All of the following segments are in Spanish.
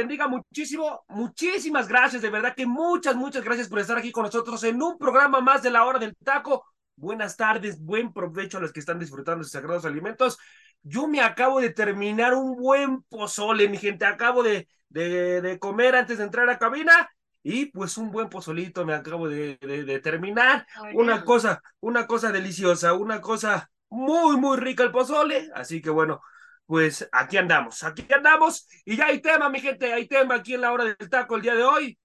Bendiga muchísimo. Muchísimas gracias, de verdad que muchas, muchas gracias por estar aquí con nosotros en un programa más de la hora del taco. Buenas tardes, buen provecho a los que están disfrutando de sus sagrados alimentos. Yo me acabo de terminar un buen pozole, mi gente. Acabo de, de, comer antes de entrar a cabina y pues un buen pozolito me acabo de, de terminar. Una cosa, una cosa deliciosa, una cosa muy, muy rica el pozole. Así que bueno, pues aquí andamos, aquí andamos y ya hay tema, mi gente, hay tema aquí en la hora del taco el día de hoy.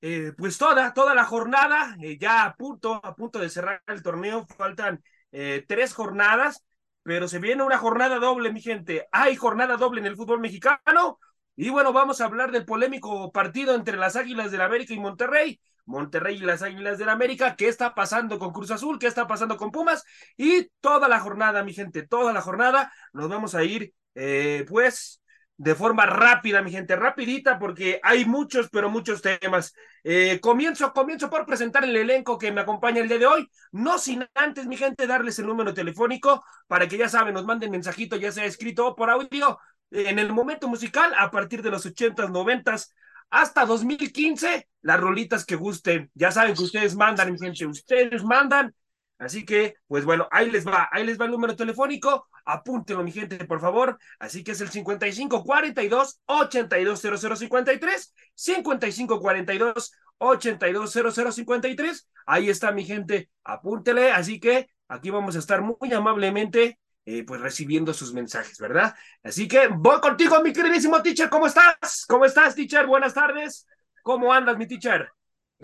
Eh, pues toda, toda la jornada, eh, ya a punto, a punto de cerrar el torneo, faltan eh, tres jornadas, pero se viene una jornada doble, mi gente. Hay jornada doble en el fútbol mexicano. Y bueno, vamos a hablar del polémico partido entre las Águilas del América y Monterrey. Monterrey y las Águilas del América, qué está pasando con Cruz Azul, qué está pasando con Pumas y toda la jornada, mi gente, toda la jornada nos vamos a ir eh, pues de forma rápida, mi gente, rapidita, porque hay muchos, pero muchos temas. Eh, comienzo, comienzo por presentar el elenco que me acompaña el día de hoy, no sin antes, mi gente, darles el número telefónico para que ya saben, nos manden mensajito, ya sea escrito o por audio, en el momento musical, a partir de los ochentas, noventas, hasta 2015, las rolitas que gusten. Ya saben que ustedes mandan, mi gente, ustedes mandan Así que, pues bueno, ahí les va, ahí les va el número telefónico, apúntenlo mi gente, por favor. Así que es el 5542 820053, 5542 820053. Ahí está mi gente, apúntele. Así que aquí vamos a estar muy amablemente eh, pues recibiendo sus mensajes, ¿verdad? Así que voy contigo, mi queridísimo teacher, ¿cómo estás? ¿Cómo estás, teacher? Buenas tardes. ¿Cómo andas, mi teacher?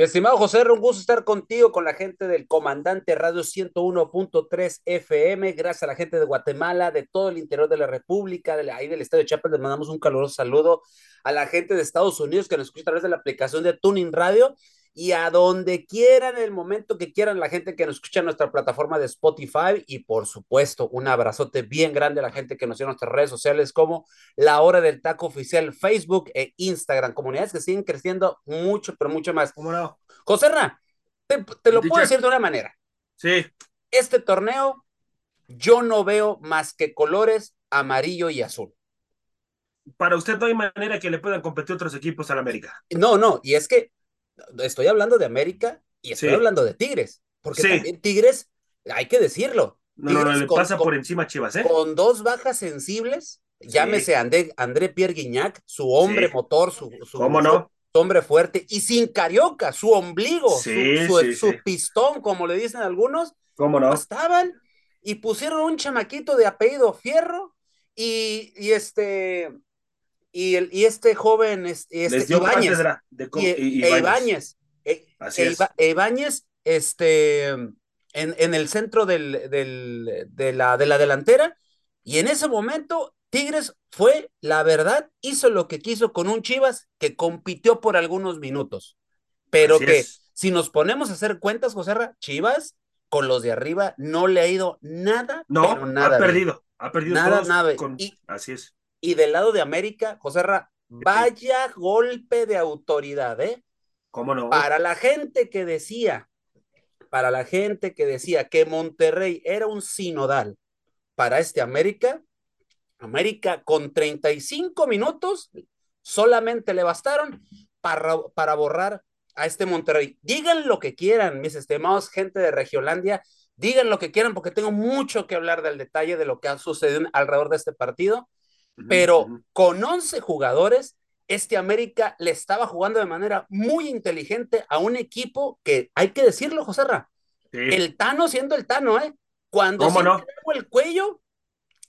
Estimado José, un gusto estar contigo, con la gente del Comandante Radio 101.3 FM, gracias a la gente de Guatemala, de todo el interior de la República, de ahí del Estado de Chiapas, les mandamos un caluroso saludo. A la gente de Estados Unidos que nos escucha a través de la aplicación de Tuning Radio y a donde quieran, el momento que quieran, la gente que nos escucha en nuestra plataforma de Spotify y por supuesto un abrazote bien grande a la gente que nos sigue en nuestras redes sociales como La Hora del Taco Oficial, Facebook e Instagram, comunidades que siguen creciendo mucho, pero mucho más. ¿Cómo no? José Ra, te, lo puedo decir de una manera. Sí. Este torneo yo no veo más que colores amarillo y azul. Para usted no hay manera que le puedan competir otros equipos al América. No, no, y es que estoy hablando de América y estoy hablando de Tigres, porque también Tigres, hay que decirlo. No, no, le pasa por encima Chivas, ¿eh? Con dos bajas sensibles, llámese André, André Pierre Guignac, su hombre motor, su, ¿Cómo no? hombre fuerte, y sin Carioca, su ombligo, su, su, pistón, como le dicen algunos, ¿Cómo no? Estaban y pusieron un chamaquito de apellido Fierro y, y este y, el, y este joven, este, Ibáñez, y, Ibáñez, Ibáñez, este, en, en, el centro del, del, de, la, de la delantera, y en ese momento Tigres fue, la verdad, hizo lo que quiso con un Chivas que compitió por algunos minutos, pero que si nos ponemos a hacer cuentas, José Chivas con los de arriba no le ha ido nada, no, nada ha perdido, ha perdido nada, nada. así es. Y del lado de América, José Ra, vaya golpe de autoridad, ¿eh? ¿Cómo no? Para la gente que decía, para la gente que decía que Monterrey era un sinodal para este América, América con 35 minutos solamente le bastaron para, para borrar a este Monterrey. Digan lo que quieran, mis estimados gente de Regiolandia, digan lo que quieran porque tengo mucho que hablar del detalle de lo que ha sucedido alrededor de este partido pero con 11 jugadores, este América le estaba jugando de manera muy inteligente a un equipo que, hay que decirlo, José Ra, el Tano siendo el Tano, ¿eh? Cuando se no? el cuello,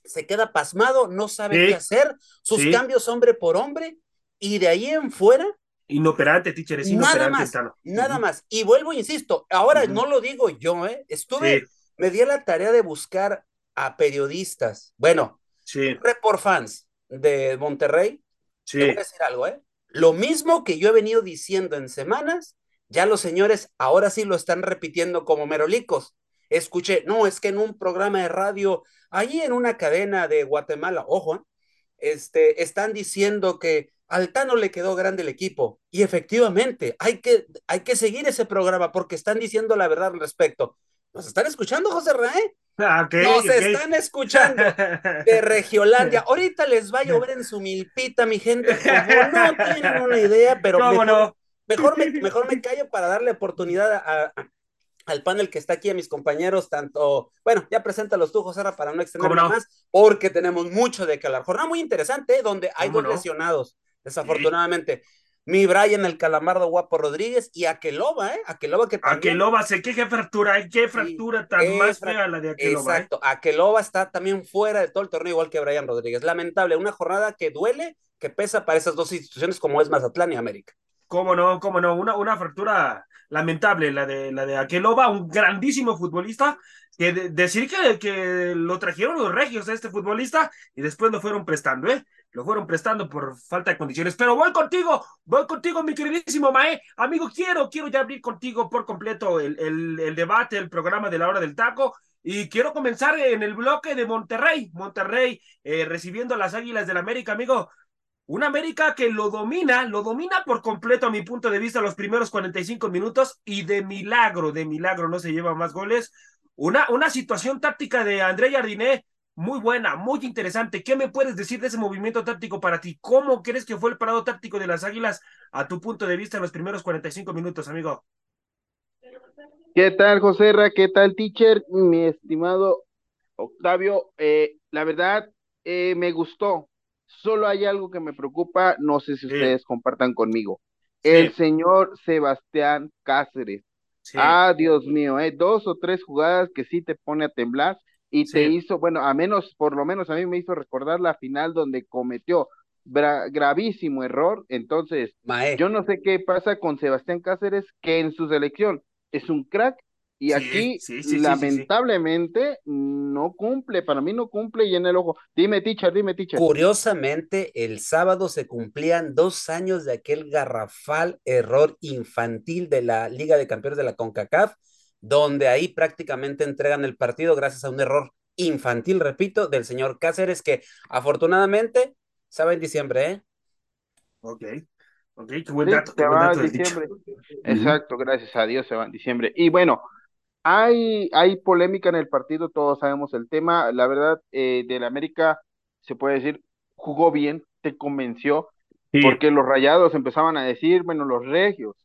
se queda pasmado, no sabe qué hacer, sus cambios hombre por hombre, y de ahí en fuera. Inoperante, teacher, es inoperante nada más, Nada más. Y vuelvo, insisto, ahora no lo digo yo, ¿eh? Estuve me di a la tarea de buscar a periodistas, bueno, sí. report fans de Monterrey. Sí. Te voy a decir algo, ¿eh? Lo mismo que yo he venido diciendo en semanas, ya los señores ahora sí lo están repitiendo como merolicos. Escuché, no, es que en un programa de radio, allí en una cadena de Guatemala, ojo, ¿eh? este, están diciendo que al Tano le quedó grande el equipo. Y efectivamente, hay que, hay que seguir ese programa porque están diciendo la verdad al respecto. ¿Nos están escuchando, José Raé? Ah, okay, Nos okay. están escuchando de Regiolandia. Ahorita les va a llover en su milpita, mi gente, como no tienen una idea, pero ¿Cómo mejor, no? mejor, me, mejor me callo para darle oportunidad a, a, al panel que está aquí, a mis compañeros, tanto, bueno, ya preséntalos tú, José, para no extenderme no? más, porque tenemos mucho de que hablar. Jornada muy interesante, ¿eh? donde hay dos no? lesionados, desafortunadamente. Sí. Mi Brian, el calamardo guapo Rodríguez, y Aqueloba, ¿eh? Aqueloba que también... Aqueloba, sé qué, qué fractura, qué fractura sí, tan más fra... fea la de Aqueloba. Exacto, ¿eh? Aqueloba está también fuera de todo el torneo, igual que Brian Rodríguez. Lamentable, una jornada que duele, que pesa para esas dos instituciones como es Mazatlán y América. Cómo no, cómo no, una, una fractura lamentable, la de, la de Aqueloba, un grandísimo futbolista, que de, decir que, que lo trajeron los regios a este futbolista y después lo fueron prestando, ¿eh? Lo fueron prestando por falta de condiciones. Pero voy contigo, voy contigo, mi queridísimo Mae. Amigo, quiero, quiero ya abrir contigo por completo el, el, el debate, el programa de la hora del taco. Y quiero comenzar en el bloque de Monterrey. Monterrey eh, recibiendo a las Águilas del América, amigo. Un América que lo domina, lo domina por completo a mi punto de vista los primeros 45 minutos y de milagro, de milagro no se lleva más goles. Una, una situación táctica de André Jardiné muy buena, muy interesante. ¿Qué me puedes decir de ese movimiento táctico para ti? ¿Cómo crees que fue el parado táctico de las Águilas a tu punto de vista en los primeros 45 minutos, amigo? ¿Qué tal, José Ra? ¿Qué tal, teacher? Mi estimado Octavio, eh, la verdad eh, me gustó. Solo hay algo que me preocupa, no sé si ustedes compartan conmigo. Sí. El señor Sebastián Cáceres. Sí. Ah, Dios mío, eh, dos o tres jugadas que sí te pone a temblar y te hizo, bueno, a menos, por lo menos a mí me hizo recordar la final donde cometió gravísimo error. Entonces, Mae. yo no sé qué pasa con Sebastián Cáceres, que en su selección es un crack y Sí, aquí sí, sí, sí, lamentablemente no cumple, para mí no cumple y en el ojo. Dime, teacher, dime, teacher. Curiosamente, el sábado se cumplían dos años de aquel garrafal error infantil de la Liga de Campeones de la CONCACAF, donde ahí prácticamente entregan el partido gracias a un error infantil, repito, del señor Cáceres, que afortunadamente sabe en diciembre, ¿eh? Ok, ok, qué buen Sí, dato. se qué buen dato diciembre. Exacto, gracias a Dios se va en diciembre. Y bueno, hay, hay polémica en el partido, todos sabemos el tema. La verdad, eh, del América, se puede decir, jugó bien, te convenció, Sí. porque los rayados empezaban a decir, bueno, los regios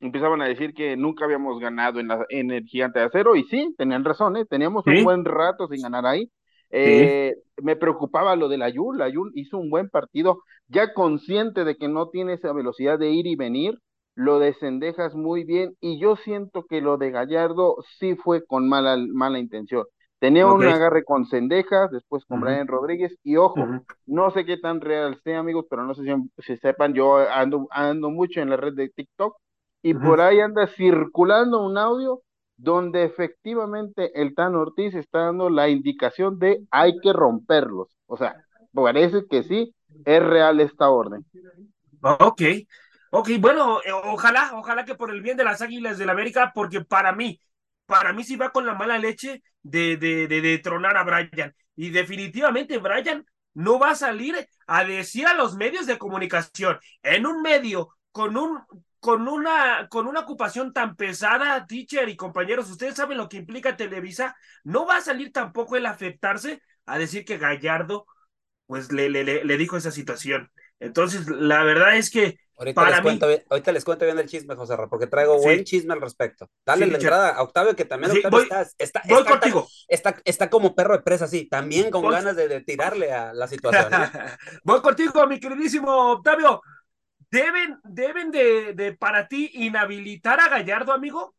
empezaban a decir que nunca habíamos ganado en, la, en el gigante de acero, y sí, tenían razón, ¿eh? teníamos Sí. un buen rato sin ganar ahí. Eh, me preocupaba lo del Ayul, Ayul hizo un buen partido, ya consciente de que no tiene esa velocidad de ir y venir, lo desendejas muy bien, y yo siento que lo de Gallardo sí fue con mala, mala intención. Tenía un agarre con Cendejas, después con Ujú. Brian Rodríguez, y ojo, no sé qué tan real sea, amigos, pero no sé si, si sepan, yo ando, ando mucho en la red de TikTok, y por ahí anda circulando un audio donde efectivamente el Tan Ortiz está dando la indicación de hay que romperlos. O sea, parece que sí, es real esta orden. Ok, ok, bueno, eh, ojalá, ojalá que por el bien de las Águilas del América, porque para mí, para mí sí va con la mala leche de, de, de, de tronar a Brian. Y definitivamente Brian no va a salir a decir a los medios de comunicación, en un medio con un con una con una ocupación tan pesada, teacher y compañeros, ustedes saben lo que implica Televisa, no va a salir tampoco el afectarse a decir que Gallardo pues le, le, le dijo esa situación. Entonces, la verdad es que Ahorita para les, mí, cuento, bien- ahorita les cuento bien el chisme, José Ra, porque traigo Sí. buen chisme al respecto. Dale Sí, la entrada a Octavio, que también Sí, Octavio voy- está, está, voy está- contigo. está, está como perro de presa, sí, también con Voy- ganas de, de tirarle a la situación. ¿eh? Voy contigo, mi queridísimo Octavio. ¿Deben, deben de, de para ti inhabilitar a Gallardo, amigo?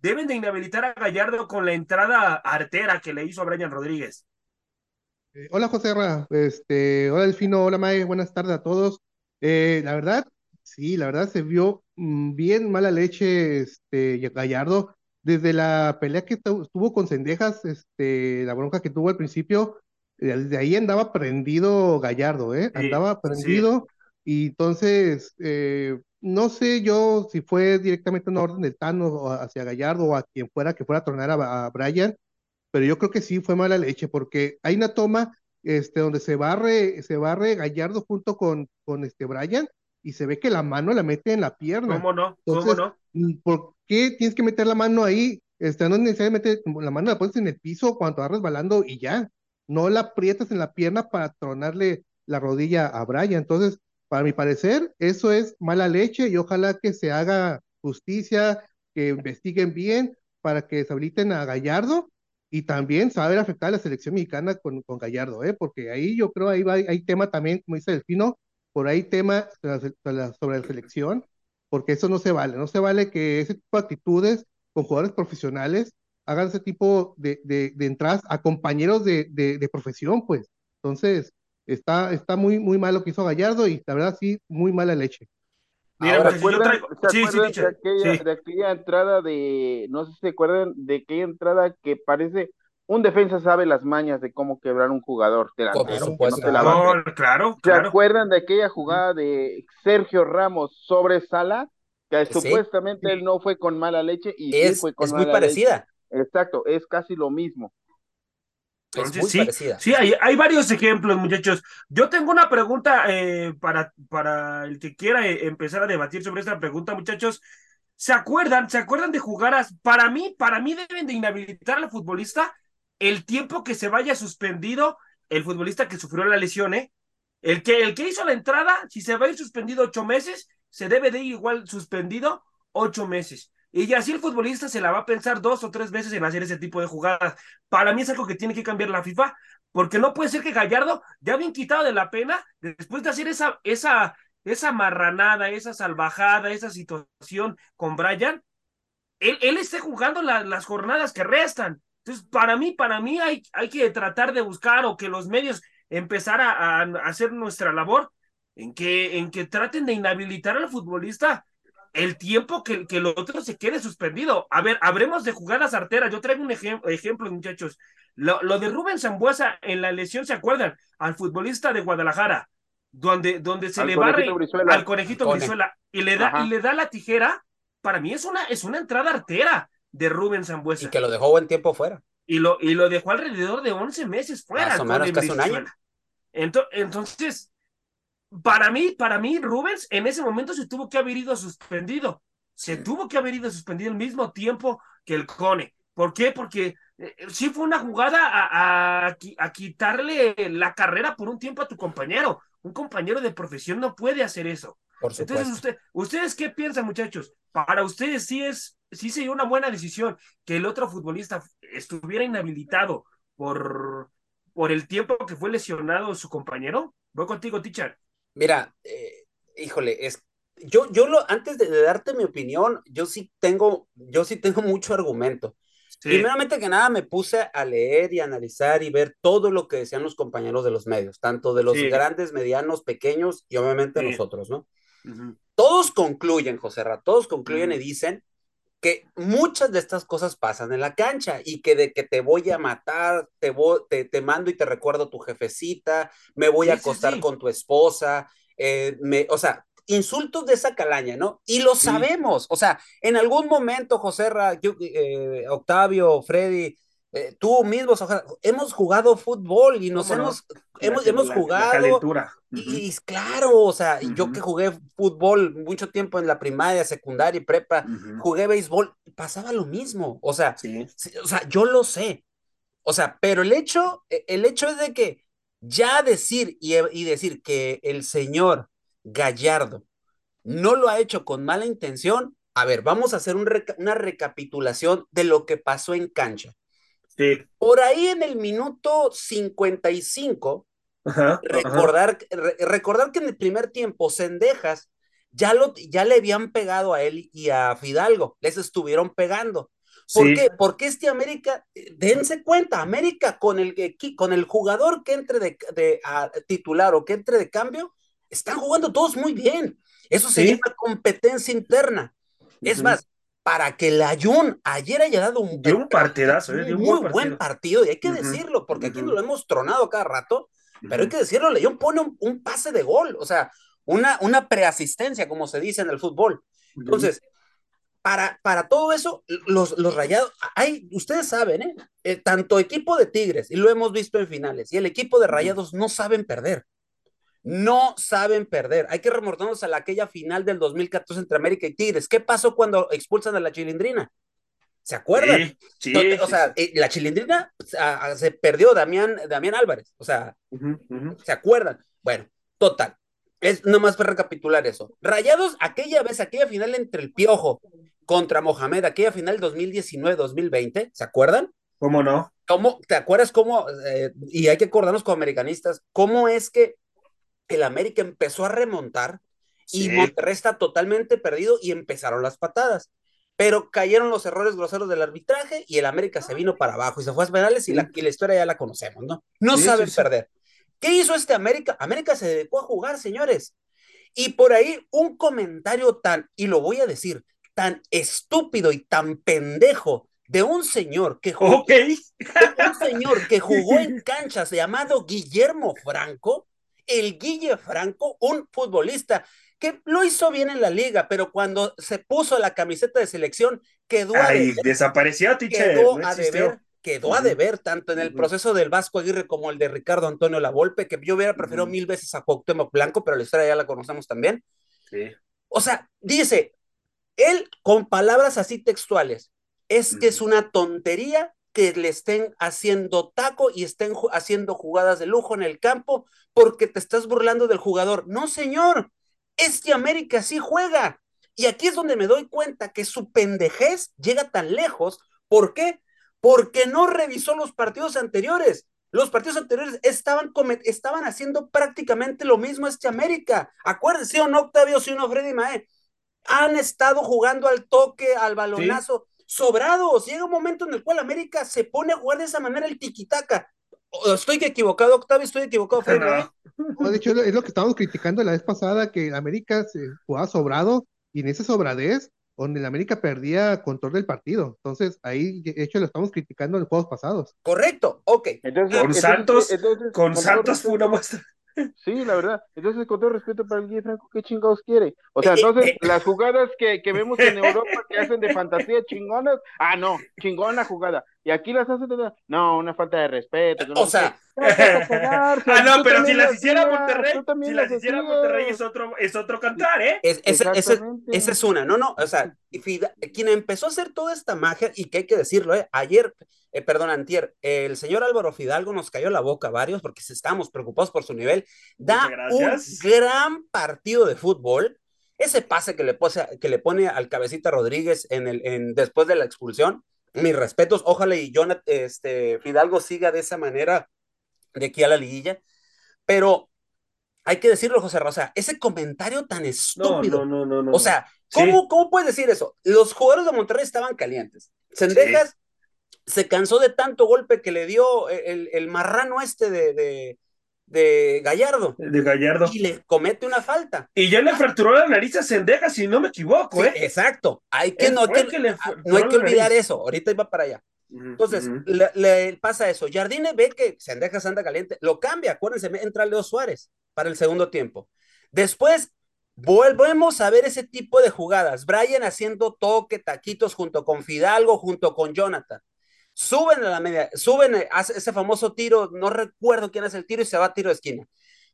Deben de inhabilitar a Gallardo con la entrada artera que le hizo a Brian Rodríguez. Eh, hola José Ra, este, hola Delfino, hola Mae, buenas tardes a todos. Eh, la verdad, sí, la verdad se vio mm, bien mala leche este Gallardo. desde la pelea que tuvo con Cendejas, este, la bronca que tuvo al principio, desde ahí andaba prendido Gallardo, ¿eh? andaba prendido y entonces, eh, no sé yo si fue directamente una orden del Tano hacia Gallardo o a quien fuera que fuera a tronar a, Brian, pero yo creo que sí fue mala leche porque hay una toma este, donde se barre, se barre Gallardo junto con, con este Brian y se ve que la mano la mete en la pierna. ¿Cómo no? ¿Cómo no? ¿Por qué tienes que meter la mano ahí? Este, no necesariamente la mano la pones en el piso cuando vas resbalando y ya. No la aprietas en la pierna para tronarle la rodilla a Brian. Entonces, para mi parecer, eso es mala leche y ojalá que se haga justicia, que investiguen bien para que deshabiliten a Gallardo y también saber afectar a la selección mexicana con, con Gallardo, ¿eh? porque ahí yo creo ahí va, hay tema también, como dice Delfino, por ahí tema sobre la, selección, porque eso no se vale, no se vale que ese tipo de actitudes con jugadores profesionales hagan ese tipo de, de, entradas a compañeros de, de, profesión, pues. Entonces, está, está muy, muy mal lo que hizo Gallardo y la verdad sí, muy mala leche. Mira, ¿se acuerdan, sí, sí, de, aquella, de aquella entrada de, no sé si se acuerdan de aquella entrada que parece un defensa sabe las mañas de cómo quebrar un jugador delantero. claro, ¿Se acuerdan de aquella jugada de Sergio Ramos sobre Sala? Que supuestamente él no fue con mala leche y es, fue con es muy parecida. Exacto, es casi lo mismo. Entonces, sí, sí hay, hay, varios ejemplos, muchachos. Yo tengo una pregunta eh, para, para el que quiera eh, empezar a debatir sobre esta pregunta, muchachos. ¿Se acuerdan? ¿Se acuerdan de jugadas? Para mí, para mí deben de inhabilitar al futbolista el tiempo que se vaya suspendido el futbolista que sufrió la lesión, ¿eh? El que, el que hizo la entrada, si se va a ir suspendido ocho meses, se debe de ir igual suspendido ocho meses. Y así el futbolista se la va a pensar dos o tres veces en hacer ese tipo de jugadas. Para mí es algo que tiene que cambiar la FIFA, porque no puede ser que Gallardo, ya bien quitado de la pena, después de hacer esa, esa, esa marranada, esa salvajada, esa situación con Brian, él, él esté jugando las jornadas que restan. Entonces, para mí, para mí hay, hay que tratar de buscar o que los medios empezar a, hacer nuestra labor en que, en que traten de inhabilitar al futbolista el tiempo que, que el otro se quede suspendido. A ver, habremos de jugadas arteras. Yo traigo un ejemplo, muchachos. Lo, lo, de Rubén Zambuesa en la lesión, ¿se acuerdan? Al futbolista de Guadalajara, donde, donde se le barre al conejito Brizuela y le da, y le da la tijera. Para mí es una, es una entrada artera de Rubén Zambuesa. Y que lo dejó buen tiempo fuera. Y lo, y lo dejó alrededor de 11 meses fuera. Más o menos casi un año. Entonces, para mí, para mí, Rubens en ese momento se tuvo que haber ido suspendido. Se tuvo que haber ido suspendido al mismo tiempo que el Cone. ¿Por qué? Porque eh, sí fue una jugada a, a, a, quitarle la carrera por un tiempo a tu compañero. Un compañero de profesión no puede hacer eso. Entonces, usted, ¿ustedes qué piensan, muchachos? Para ustedes sí es, sí sería una buena decisión que el otro futbolista estuviera inhabilitado por, por el tiempo que fue lesionado su compañero. Voy contigo, teacher. Mira, eh, híjole, es yo, yo lo, antes de, darte mi opinión, yo sí tengo, yo sí tengo mucho argumento. Primeramente que nada me puse a leer y analizar y ver todo lo que decían los compañeros de los medios, tanto de los grandes, medianos, pequeños y obviamente nosotros, ¿no? Todos concluyen, José Ra, todos concluyen y dicen que muchas de estas cosas pasan en la cancha y que de que te voy a matar, te, te, mando y te recuerdo tu jefecita, me voy a acostar con tu esposa, eh, me, o sea, insultos de esa calaña, ¿no? Y lo sabemos, o sea, en algún momento, José Ra, eh, Octavio, Freddy, eh, tú mismo, hemos jugado fútbol y nos hemos, hemos, hemos jugado. y, claro, o sea, yo que jugué fútbol mucho tiempo en la primaria, secundaria y prepa, jugué béisbol, pasaba lo mismo. O sea, o sea, yo lo sé. O sea, pero el hecho, e, el hecho es de que ya decir y, y decir que el señor Gallardo no lo ha hecho con mala intención, a ver, vamos a hacer una recapitulación de lo que pasó en cancha. Por ahí en el minuto 55, recordar, recordar que en el primer tiempo Cendejas ya, lo, ya le habían pegado a él y a Fidalgo, les estuvieron pegando. ¿Por qué? Porque este América, dense cuenta, América con el, con el jugador que entre de, de titular o que entre de cambio, están jugando todos muy bien. Eso sería una competencia interna. Es más, para que el Ayun ayer haya dado un, dio un partidazo, ¿eh? dio un muy buen buen partido, y hay que decirlo, porque aquí ujú. lo hemos tronado cada rato, pero hay que decirlo, León pone un, un pase de gol, o sea, una, una preasistencia, como se dice en el fútbol. Entonces, para, para todo eso, los, los rayados, hay, ustedes saben, ¿eh? Eh, tanto equipo de Tigres, y lo hemos visto en finales, y el equipo de rayados no saben perder. No saben perder. Hay que remontarnos a la, aquella final del 2014 entre América y Tigres. ¿Qué pasó cuando expulsan a la chilindrina? ¿Se acuerdan? Sí, sí, Entonces, o sea, eh, la chilindrina pues, a- a- se perdió Damián, Damián Álvarez. O sea. ¿se acuerdan? Bueno, total. Es nomás para recapitular eso. Rayados, aquella vez, aquella final entre el Piojo contra Mohamed, aquella final 2019-2020, ¿se acuerdan? ¿Cómo no? ¿Cómo, ¿Te acuerdas cómo, eh, y hay que acordarnos como americanistas, cómo es que el América empezó a remontar y. Monterrey está totalmente perdido y empezaron las patadas? Pero cayeron los errores groseros del arbitraje y el América se vino para abajo y se fue a penales y la, y la historia ya la conocemos, ¿no? No Sí, saben sí, perder. ¿Qué hizo este América? América se dedicó a jugar, señores. Y por ahí un comentario tan, y lo voy a decir, tan estúpido y tan pendejo de un señor que jugó, Ok. un señor que jugó en canchas llamado Guillermo Franco, el Guille Franco, un futbolista que lo hizo bien en la liga, pero cuando se puso la camiseta de selección quedó a Ay, deber, desapareció, teacher. quedó no a deber, quedó a deber tanto en el proceso del Vasco Aguirre como el de Ricardo Antonio Lavolpe, que yo hubiera preferido mil veces a Cuauhtémoc Blanco, pero la historia ya la conocemos también. Sí. O sea, dice, él con palabras así textuales, es que es una tontería que le estén haciendo taco y estén haciendo jugadas de lujo en el campo porque te estás burlando del jugador. No, señor, es que América sí juega. Y aquí es donde me doy cuenta que su pendejez llega tan lejos. ¿Por qué? Porque no revisó los partidos anteriores. Los partidos anteriores estaban, estaban haciendo prácticamente lo mismo este América. Acuérdense, o no, Octavio, si uno, Freddy Mae. Han estado jugando al toque, al balonazo, sobrados. Llega un momento en el cual América se pone a jugar de esa manera el tiquitaca. Estoy equivocado, Octavio, estoy equivocado, Freddy. No. De hecho, es lo- que estábamos criticando la vez pasada, que América se jugaba sobrado y en esa sobradez, donde el América perdía control del partido. Entonces, ahí, de hecho, lo estamos criticando en los juegos pasados. Correcto, ok. Entonces, Con entonces, Santos- entonces, Con Santos fue una muestra. Sí, la verdad. Entonces, con todo respeto para el Guille Franco, ¿qué chingados quiere? O sea, Eh, entonces, eh, las jugadas que, que vemos en Europa que hacen de fantasía chingonas, ah, no, chingona jugada. Y aquí las hacen de, no, una falta de respeto. no O sé sea, Ah, no, tú pero si las hiciera Monterrey, si las las hiciera. Monterrey es otro, es otro cantar, ¿eh? Es, Exactamente. esa es una, no, no, o sea, quien empezó a hacer toda esta magia, y que hay que decirlo, eh, ayer, eh, perdón, antier, el señor Álvaro Fidalgo nos cayó la boca a varios porque estábamos preocupados por su nivel, da un gran partido de fútbol, ese pase que le, pose- que le pone al cabecita Rodríguez en el, en, después de la expulsión, mis respetos, ojalá y Jonathan, este, Fidalgo siga de esa manera de aquí a la liguilla, pero hay que decirlo, José Rosa, ese comentario tan estúpido, no, no, no, no. o sea, Sí. ¿cómo, ¿cómo puedes decir eso? Los jugadores de Monterrey estaban calientes. Sendejas se cansó de tanto golpe que le dio el, el marrano este de, de, de Gallardo de Gallardo. y le comete una falta. Y ya le fracturó la nariz a Sendejas, si no me equivoco, Sí, ¿eh? exacto. Hay que, no, que, que le no hay que olvidar eso. Ahorita iba para allá. Entonces, le, le pasa eso. Jardine ve que Sendejas anda caliente, lo cambia. Acuérdense, entra Leo Suárez para el segundo tiempo. Después, volvemos a ver ese tipo de jugadas. Brian haciendo toque, taquitos junto con Fidalgo, junto con Jonathan. Suben a la media, suben, eh, hace ese famoso tiro, no recuerdo quién hace el tiro y se va a tiro de esquina.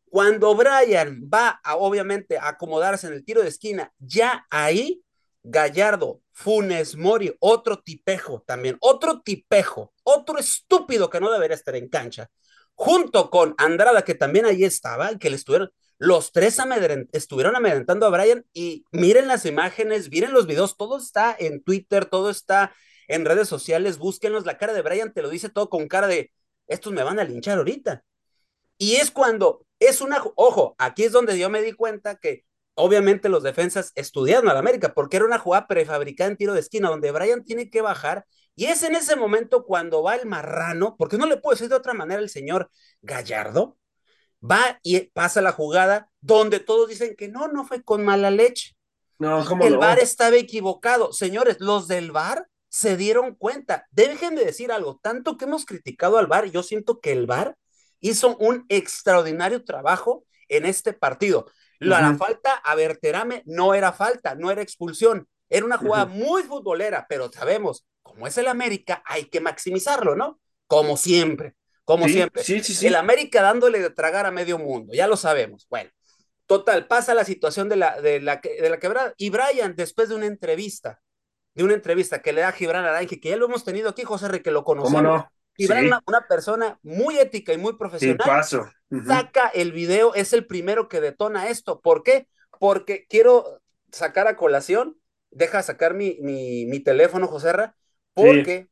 Cuando Brian va a, obviamente, acomodarse en el tiro de esquina, ya ahí Gallardo, Funes Mori, otro tipejo también, otro tipejo, otro estúpido que no debería estar en cancha, junto con Andrada, que también ahí estaba, que le estuvieron, los tres amedrent, estuvieron amedrentando a Brian y miren las imágenes, miren los videos, todo está en Twitter, todo está en redes sociales, búsquenlos, la cara de Brian te lo dice todo con cara de, estos me van a linchar ahorita. Y es cuando, es una, ojo, aquí es donde yo me di cuenta que obviamente los defensas estudiaron a la América, porque era una jugada prefabricada en tiro de esquina, donde Brian tiene que bajar, y es en ese momento cuando va el marrano, porque no le puedo decir de otra manera el señor Gallardo, va y pasa la jugada donde todos dicen que no, no fue con mala leche. No, ¿cómo el no? VAR estaba equivocado. Señores, los del VAR se dieron cuenta. Déjenme decir algo, tanto que hemos criticado al VAR, yo siento que el VAR hizo un extraordinario trabajo en este partido. La, la falta a Berterame no era falta, no era expulsión. Era una jugada muy futbolera, pero sabemos, como es el América, hay que maximizarlo, ¿no? Como siempre, como Sí, siempre. sí, sí, sí. El América dándole de tragar a medio mundo, ya lo sabemos. Bueno, total, pasa la situación de la, de la, de la quebrada. Y Brian, después de una entrevista, de una entrevista que le da a Gibran Aranje, que ya lo hemos tenido aquí, José Re, que lo conocemos. ¿Cómo no? Gibran, Sí. una, persona muy ética y muy Sí, profesional, paso. Ujú. saca el video, es el primero que detona esto. ¿Por qué? Porque quiero sacar a colación, deja sacar mi, mi, mi teléfono, José Ra, porque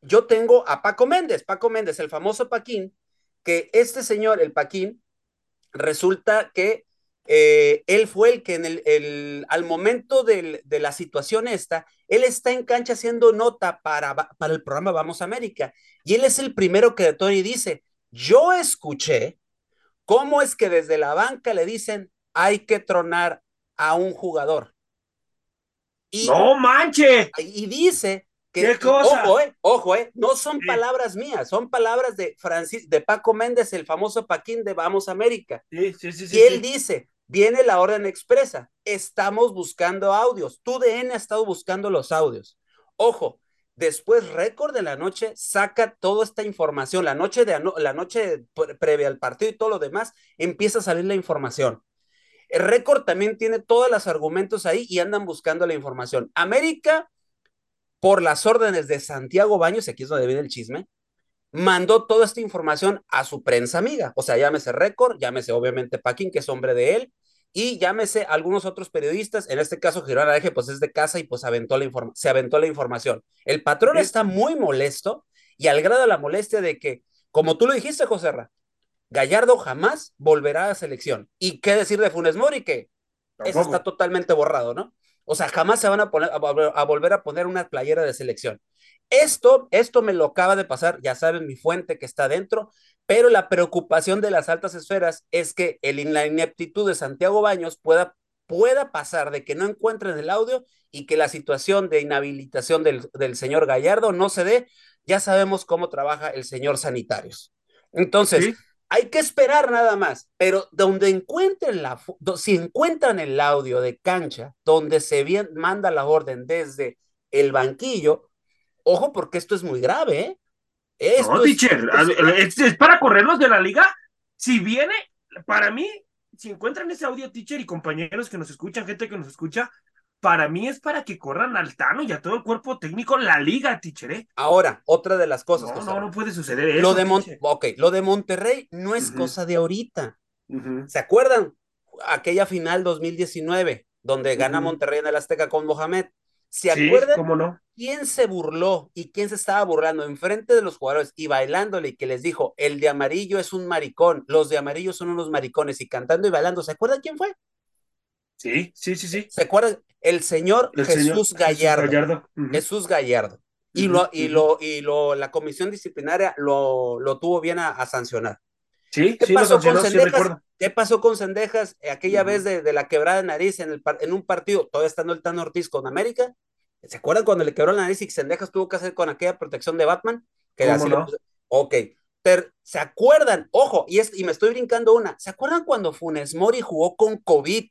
yo tengo a Paco Méndez, Paco Méndez, el famoso Paquín, que este señor, el Paquín, resulta que eh, él fue el que en el, el- al momento del- de la situación esta, él está en cancha haciendo nota para, para el programa Vamos América, y él es el primero que detona y dice, yo escuché cómo es que desde la banca le dicen, hay que tronar a un jugador. Y, ¡No manche! y dice que, ¿Qué cosa? ojo, eh, ojo, eh, no son Sí. palabras mías, son palabras de Francis, de Paco Méndez, el famoso Paquín de Vamos América. Sí, sí. Y él dice, viene la orden expresa, estamos buscando audios, tu DN ha estado buscando los audios. Ojo, después récord de la noche saca toda esta información, la noche, de la noche pre- previa al partido y todo lo demás, empieza a salir la información. El récord también tiene todos los argumentos ahí y andan buscando la información. América, por las órdenes de Santiago Baños, aquí es donde viene el chisme, mandó toda esta información a su prensa amiga. O sea, llámese Récord, llámese obviamente Paquín, que es hombre de él, y llámese algunos otros periodistas. En este caso, Girón Araje, pues es de casa y pues aventó la informa se aventó la información. El patrón está muy molesto y al grado de la molestia de que, como tú lo dijiste, José Ra, Gallardo jamás volverá a selección. ¿Y qué decir de Funes Mori? Que eso está totalmente borrado, ¿no? O sea, jamás se van a, poner, a volver a poner una playera de selección. Esto, esto me lo acaba de pasar, ya saben, mi fuente que está dentro, pero la preocupación de las altas esferas es que el, la ineptitud de Santiago Baños pueda, pueda pasar de que no encuentren el audio y que la situación de inhabilitación del, del señor Gallardo no se dé. Ya sabemos cómo trabaja el señor Sanitarios. Entonces, Sí. hay que esperar nada más, pero donde encuentren la, si encuentran el audio de cancha, donde se bien, manda la orden desde el banquillo, ojo porque esto es muy grave, ¿eh? Esto No, es- teacher, es- ¿es, para correrlos de la liga? Si viene, para mí, si encuentran ese audio, teacher y compañeros que nos escuchan, gente que nos escucha, para mí es para que corran al Tano y a todo el cuerpo técnico la liga, teacher, ¿eh? Ahora, otra de las cosas, No, José no, puede suceder eso. lo de Mon- teacher. ok, lo de Monterrey no es cosa de ahorita. ¿Se acuerdan? Aquella final 2019, donde gana. Monterrey en el Azteca con Mohamed. ¿Se Sí, acuerdan cómo no. quién se burló y quién se estaba burlando enfrente de los jugadores y bailándole y que les dijo, el de amarillo es un maricón, los de amarillo son unos maricones y cantando y bailando? ¿Se acuerdan quién fue? Sí, sí, sí, sí. ¿Se acuerdan? El señor El Jesús señor Gallardo. Jesús Gallardo. Y, lo, y, lo, y lo, la comisión disciplinaria lo, lo tuvo bien a, a sancionar. Sí, ¿Qué sí, pasó con sí recuerdo. ¿Qué pasó con Cendejas eh, aquella vez de, de la quebrada de nariz en, el, en un partido, todavía estando el Tano Ortiz con América? ¿Se acuerdan cuando le quebró la nariz y Cendejas tuvo que hacer con aquella protección de Batman? Que ¿Cómo así le no? puso- Ok. ¿Se acuerdan? Ojo, y, es, y me estoy brincando una. ¿Se acuerdan cuando Funes Mori jugó con COVID?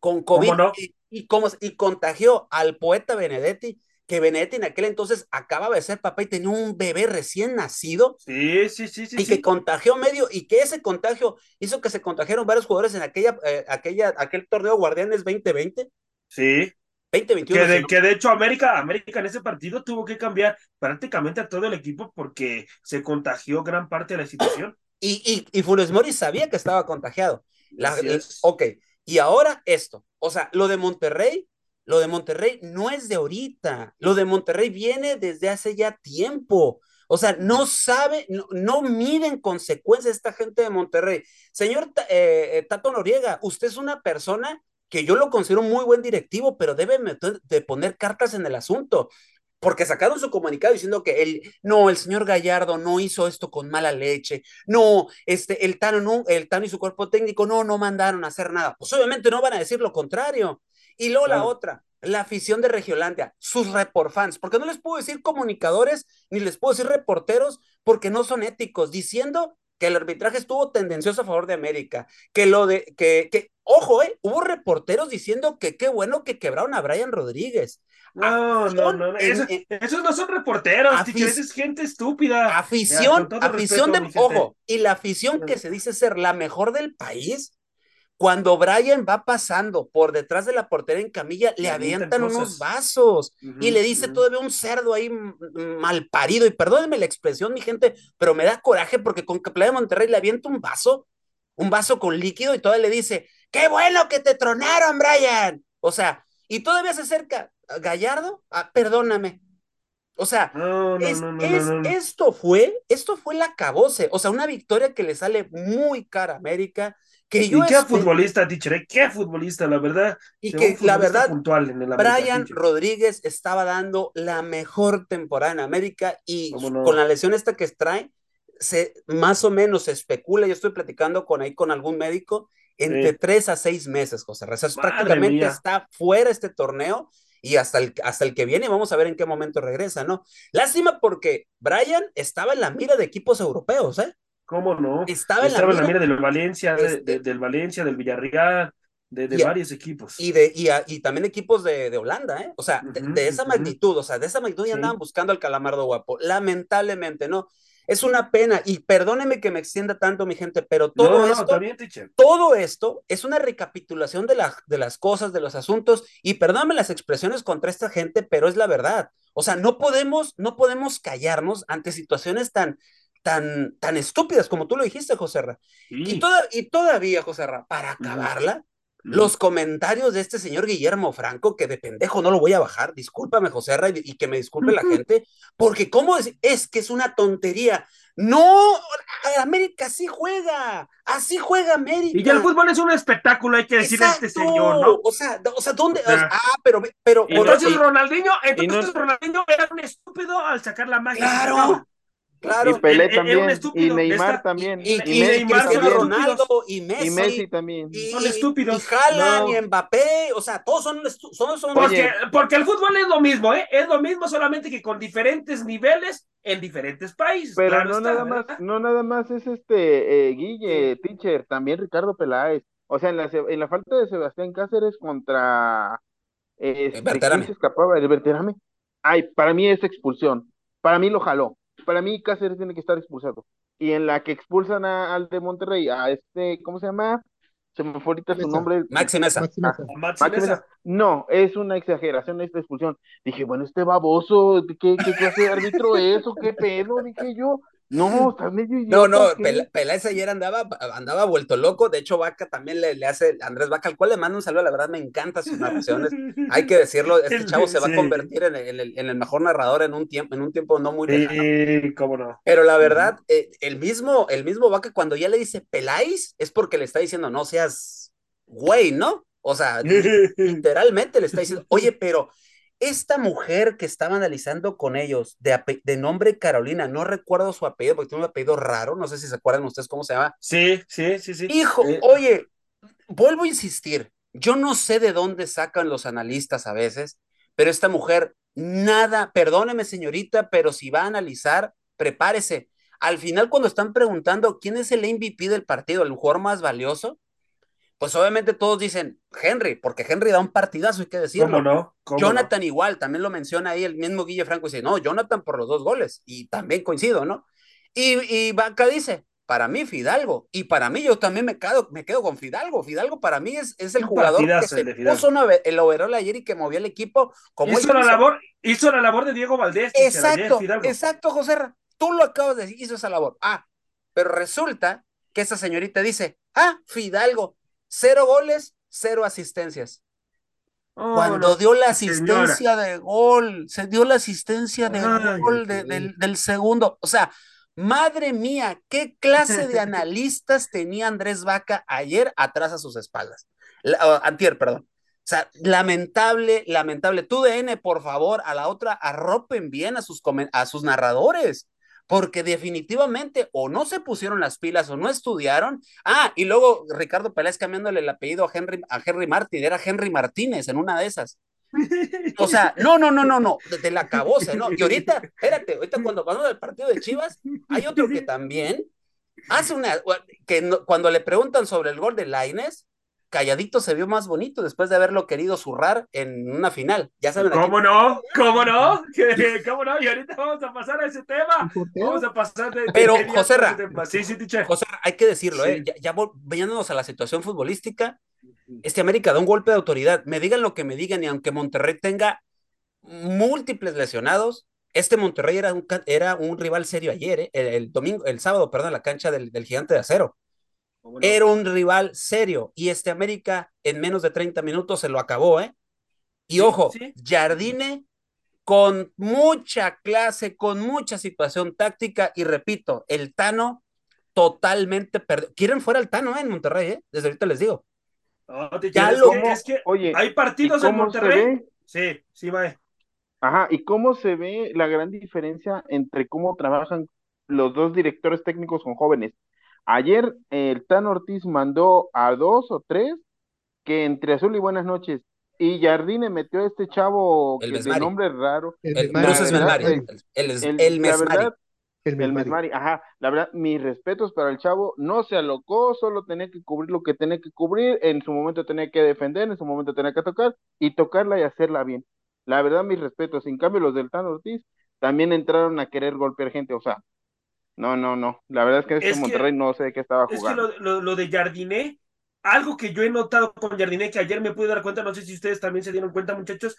Con COVID ¿Cómo no? y, y, cómo- y contagió al poeta Benedetti, que Benedetti en aquel entonces acababa de ser papá y tenía un bebé recién nacido Sí, sí, sí, sí. y sí. que contagió medio, y que ese contagio hizo que se contagiaron varios jugadores en aquella, eh, aquella, aquel torneo Guardianes 2020, Sí. 2021. Que de, que de hecho América, América en ese partido tuvo que cambiar prácticamente a todo el equipo porque se contagió gran parte de la situación. y, y, y Funes Mori sabía que estaba contagiado. La- es. ok, y ahora esto, o sea, lo de Monterrey, lo de Monterrey no es de ahorita, lo de Monterrey viene desde hace ya tiempo. O sea, no sabe, no, no miden consecuencias esta gente de Monterrey. Señor eh, eh, Tato Noriega, usted es una persona que yo lo considero muy buen directivo, pero debe meter- de poner cartas en el asunto. porque sacaron su comunicado diciendo que el, no, el señor Gallardo no hizo esto con mala leche, no, este, el Tano, no, el Tano y su cuerpo técnico no, no mandaron a hacer nada. Pues obviamente no van a decir lo contrario. Y luego la otra, la afición de Regiolandia, sus fans, porque no les puedo decir comunicadores ni les puedo decir reporteros porque no son éticos, diciendo que el arbitraje estuvo tendencioso a favor de América, que lo de, que, que, ojo, eh, hubo reporteros diciendo que qué bueno que quebraron a Brian Rodríguez. No, no, no, esos no son reporteros, es gente estúpida. Afición, afición de, ojo, y la afición que se dice ser la mejor del país, cuando Brian va pasando por detrás de la portera en camilla, le, avientan unos vasos y le dice todavía un cerdo ahí mal parido. Y perdónenme la expresión, mi gente, pero me da coraje porque con Playa de Monterrey le avienta un vaso, un vaso con líquido y todavía le dice, ¡qué bueno que te tronaron, Brian! O sea, y todavía se acerca Gallardo, ah, perdóname. O sea, esto fue, esto fue la cabose, o sea, una victoria que le sale muy cara a América y qué futbolista, teacher, ¿eh? qué futbolista, la verdad. Y que la verdad, Brian Rodríguez estaba dando la mejor temporada en América y con la lesión esta que trae, se, más o menos se especula, yo estoy platicando con ahí con algún médico, entre tres a seis meses, José Rezas. Prácticamente está fuera este torneo y hasta el, hasta el que viene vamos a ver en qué momento regresa, ¿no? Lástima porque Brian estaba en la mira de equipos europeos, ¿eh? ¿Cómo no? Estaba en, la, mira del Valencia, este del Valencia, del Villarreal, de, de varios equipos. Y, de, y, y también equipos de, de, Holanda, ¿eh? O sea, de, esa magnitud, o sea, de esa magnitud ya andaban buscando al calamardo guapo. Lamentablemente, ¿no? Es una pena, y perdóneme que me extienda tanto, mi gente, pero todo esto, todo esto es una recapitulación de, la, de las cosas, de los asuntos, y perdóname las expresiones contra esta gente, pero es la verdad. O sea, no podemos, no podemos callarnos ante situaciones tan, tan, tan estúpidas como tú lo dijiste, José Ra. Y, toda, y todavía, José Ra, para acabarla, los comentarios de este señor Guillermo Franco, que de pendejo no lo voy a bajar, discúlpame, José Ra, y, que me disculpe la gente, porque cómo es, es que es una tontería. No, América sí juega, así juega América. Y ya el fútbol es un espectáculo, hay que decir este señor, ¿no? O sea, o sea, ¿dónde? ah, pero, pero. Entonces Ronaldinho, entonces Ronaldinho era un estúpido al sacar la magia. Claro. Claro, y Pelé también, y Neymar también, y, Neymar, Ronaldo, y Messi, y Messi también. Y, son estúpidos. Y Haaland, y Mbappé, o sea, todos son, son, son porque, porque, el fútbol es lo mismo, ¿eh? Es lo mismo, solamente que con diferentes niveles en diferentes países. Pero no, nada más, no nada más es este eh, Guille, teacher, también Ricardo Peláez. O sea, en la, en la falta de Sebastián Cáceres contra... Eh, este, se escapaba? El Berterame. Ay, para mí es expulsión. Para mí lo jaló para mí Cáceres tiene que estar expulsado. Y en la que expulsan al de Monterrey, a este, ¿cómo se llama? Se me fue ahorita su nombre. Maxi Mesa. No, es una exageración esta expulsión. Dije, bueno, este baboso, ¿qué, qué clase de árbitro es o qué pedo? Dije yo. No, está medio No, no, Peláez ayer andaba, andaba vuelto loco. De hecho, Vaca también le, le, hace, Andrés Vaca, al cual le mando un saludo. La verdad, me encanta sus narraciones. Hay que decirlo, este chavo se va a convertir en el, en el, mejor narrador en un tiempo, en un tiempo no muy lejano. Sí, cómo no. Pero la verdad, eh, el mismo, el mismo Vaca, cuando ya le dice Peláez, es porque le está diciendo, no seas güey, ¿no? O sea, literalmente le está diciendo, oye, pero esta mujer que estaba analizando con ellos, de, de, nombre Carolina, no recuerdo su apellido porque tiene un apellido raro, no sé si se acuerdan ustedes cómo se llama. Sí, sí, sí, sí. Hijo, eh, oye, vuelvo a insistir, yo no sé de dónde sacan los analistas a veces, pero esta mujer, nada, perdóneme señorita, pero si va a analizar, prepárese. Al final, cuando están preguntando quién es el MVP del partido, el jugador más valioso, pues obviamente todos dicen Henry, porque Henry da un partidazo, hay que decirlo. no? Jonathan igual, también lo menciona ahí el mismo Guille Franco, dice, no, Jonathan por los dos goles, y también coincido, ¿no? Y, y Vaca dice, para mí Fidalgo, y para mí yo también me quedo, me quedo con Fidalgo, Fidalgo para mí es, es el jugador que se puso el overall ayer y que movió el equipo. Como hizo, la labor, hizo la labor de Diego Valdés. Exacto, exacto, José, tú lo acabas de decir, hizo esa labor. Ah, pero resulta que esa señorita dice, ah, Fidalgo, Cero goles, cero asistencias. Cuando dio la asistencia de gol, se dio la asistencia de gol del, segundo. O sea, madre mía, qué clase de analistas tenía Andrés Vaca ayer atrás a sus espaldas. antier, perdón. O sea, lamentable, lamentable. Tú, DN, por favor, a la otra, arropen bien a sus, a sus narradores, porque definitivamente o no se pusieron las pilas o no estudiaron. Ah, y luego Ricardo Peláez cambiándole el apellido a Henry, a Henry Martin, era Henry Martínez en una de esas. O sea, no, no, no, no, no, desde la cabose, ¿no? Y ahorita, espérate, ahorita cuando pasamos del partido de Chivas, hay otro que también hace una, que cuando le preguntan sobre el gol de Laines, calladito se vio más bonito después de haberlo querido zurrar en una final. Ya saben. ¿Cómo no? ¿Cómo no? ¿Cómo no? Y ahorita vamos a pasar a ese tema. Vamos a pasar de. Pero, José Sí, sí, tiche. José, hay que decirlo, ¿eh? Ya, ya a la situación futbolística, este América da un golpe de autoridad. Me digan lo que me digan, y aunque Monterrey tenga múltiples lesionados, este Monterrey era un, era un rival serio ayer, ¿eh? el, domingo, el sábado, perdón, en la cancha del, del gigante de acero. Era un rival serio y este América en menos de 30 minutos se lo acabó, ¿eh? Y ojo, Jardine con mucha clase, con mucha situación táctica y repito, el Tano totalmente perdido. Quieren fuera el Tano ¿eh? en Monterrey, ¿eh? Desde ahorita les digo. ya lo... es que Oye, hay partidos en Monterrey. Sí, sí, va. Ajá, ¿y cómo se ve la gran diferencia entre cómo trabajan los dos directores técnicos con jóvenes? Ayer el Tan Ortiz mandó a dos o tres que entre azul y buenas noches. Y Jardine metió a este chavo el que de nombre raro. El, el, Mesmari. El, el. El Mesmari, ajá. La verdad, mis respetos para el chavo. No se alocó, solo tenía que cubrir lo que tenía que cubrir. En su momento tenía que defender, en su momento tenía que tocar y tocarla y hacerla bien. La verdad, mis respetos. En cambio, los del Tan Ortiz también entraron a querer golpear gente. O sea, no, no, no. La verdad es que este Monterrey no sé de qué estaba jugando. Es que lo, de Jardiné, algo que yo he notado con Jardiné, que ayer me pude dar cuenta, no sé si ustedes también se dieron cuenta, muchachos,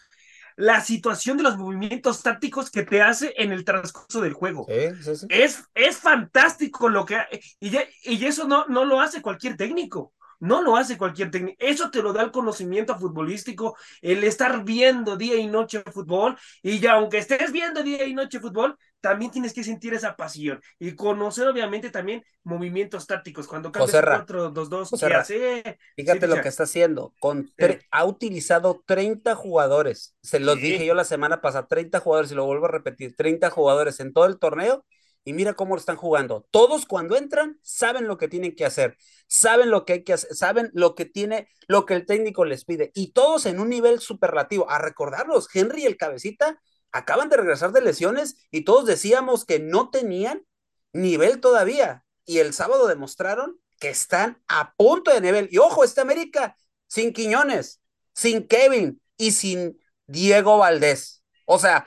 la situación de los movimientos tácticos que te hace en el transcurso del juego. Es, es fantástico lo que... Y, y eso no, no lo hace cualquier técnico. No lo hace cualquier técnico. Eso te lo da el conocimiento futbolístico, el estar viendo día y noche fútbol. Y ya aunque estés viendo día y noche fútbol, también tienes que sentir esa pasión y conocer obviamente también movimientos tácticos. Cuando cambias 4-2-2, ¿qué hace? Fíjate lo que está haciendo. Con Ha utilizado 30 jugadores. Se los dije yo la semana pasada, 30 jugadores, y lo vuelvo a repetir, 30 jugadores en todo el torneo y mira cómo están jugando. Todos cuando entran saben lo que tienen que hacer, saben lo que hay que hacer, saben lo que tiene, lo que el técnico les pide y todos en un nivel superlativo. A recordarlos, Henry el cabecita acaban de regresar de lesiones y todos decíamos que no tenían nivel todavía. Y el sábado demostraron que están a punto de nivel. Y ojo, esta América sin Quiñones, sin Kevin y sin Diego Valdés. O sea,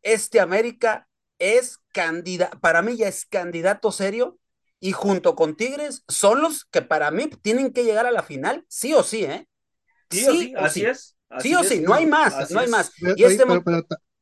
este América es candidato, para mí ya es candidato serio y junto con Tigres son los que para mí tienen que llegar a la final, sí o sí, ¿eh? Sí, así es. sí o sí, no hay más, no hay más. y este pero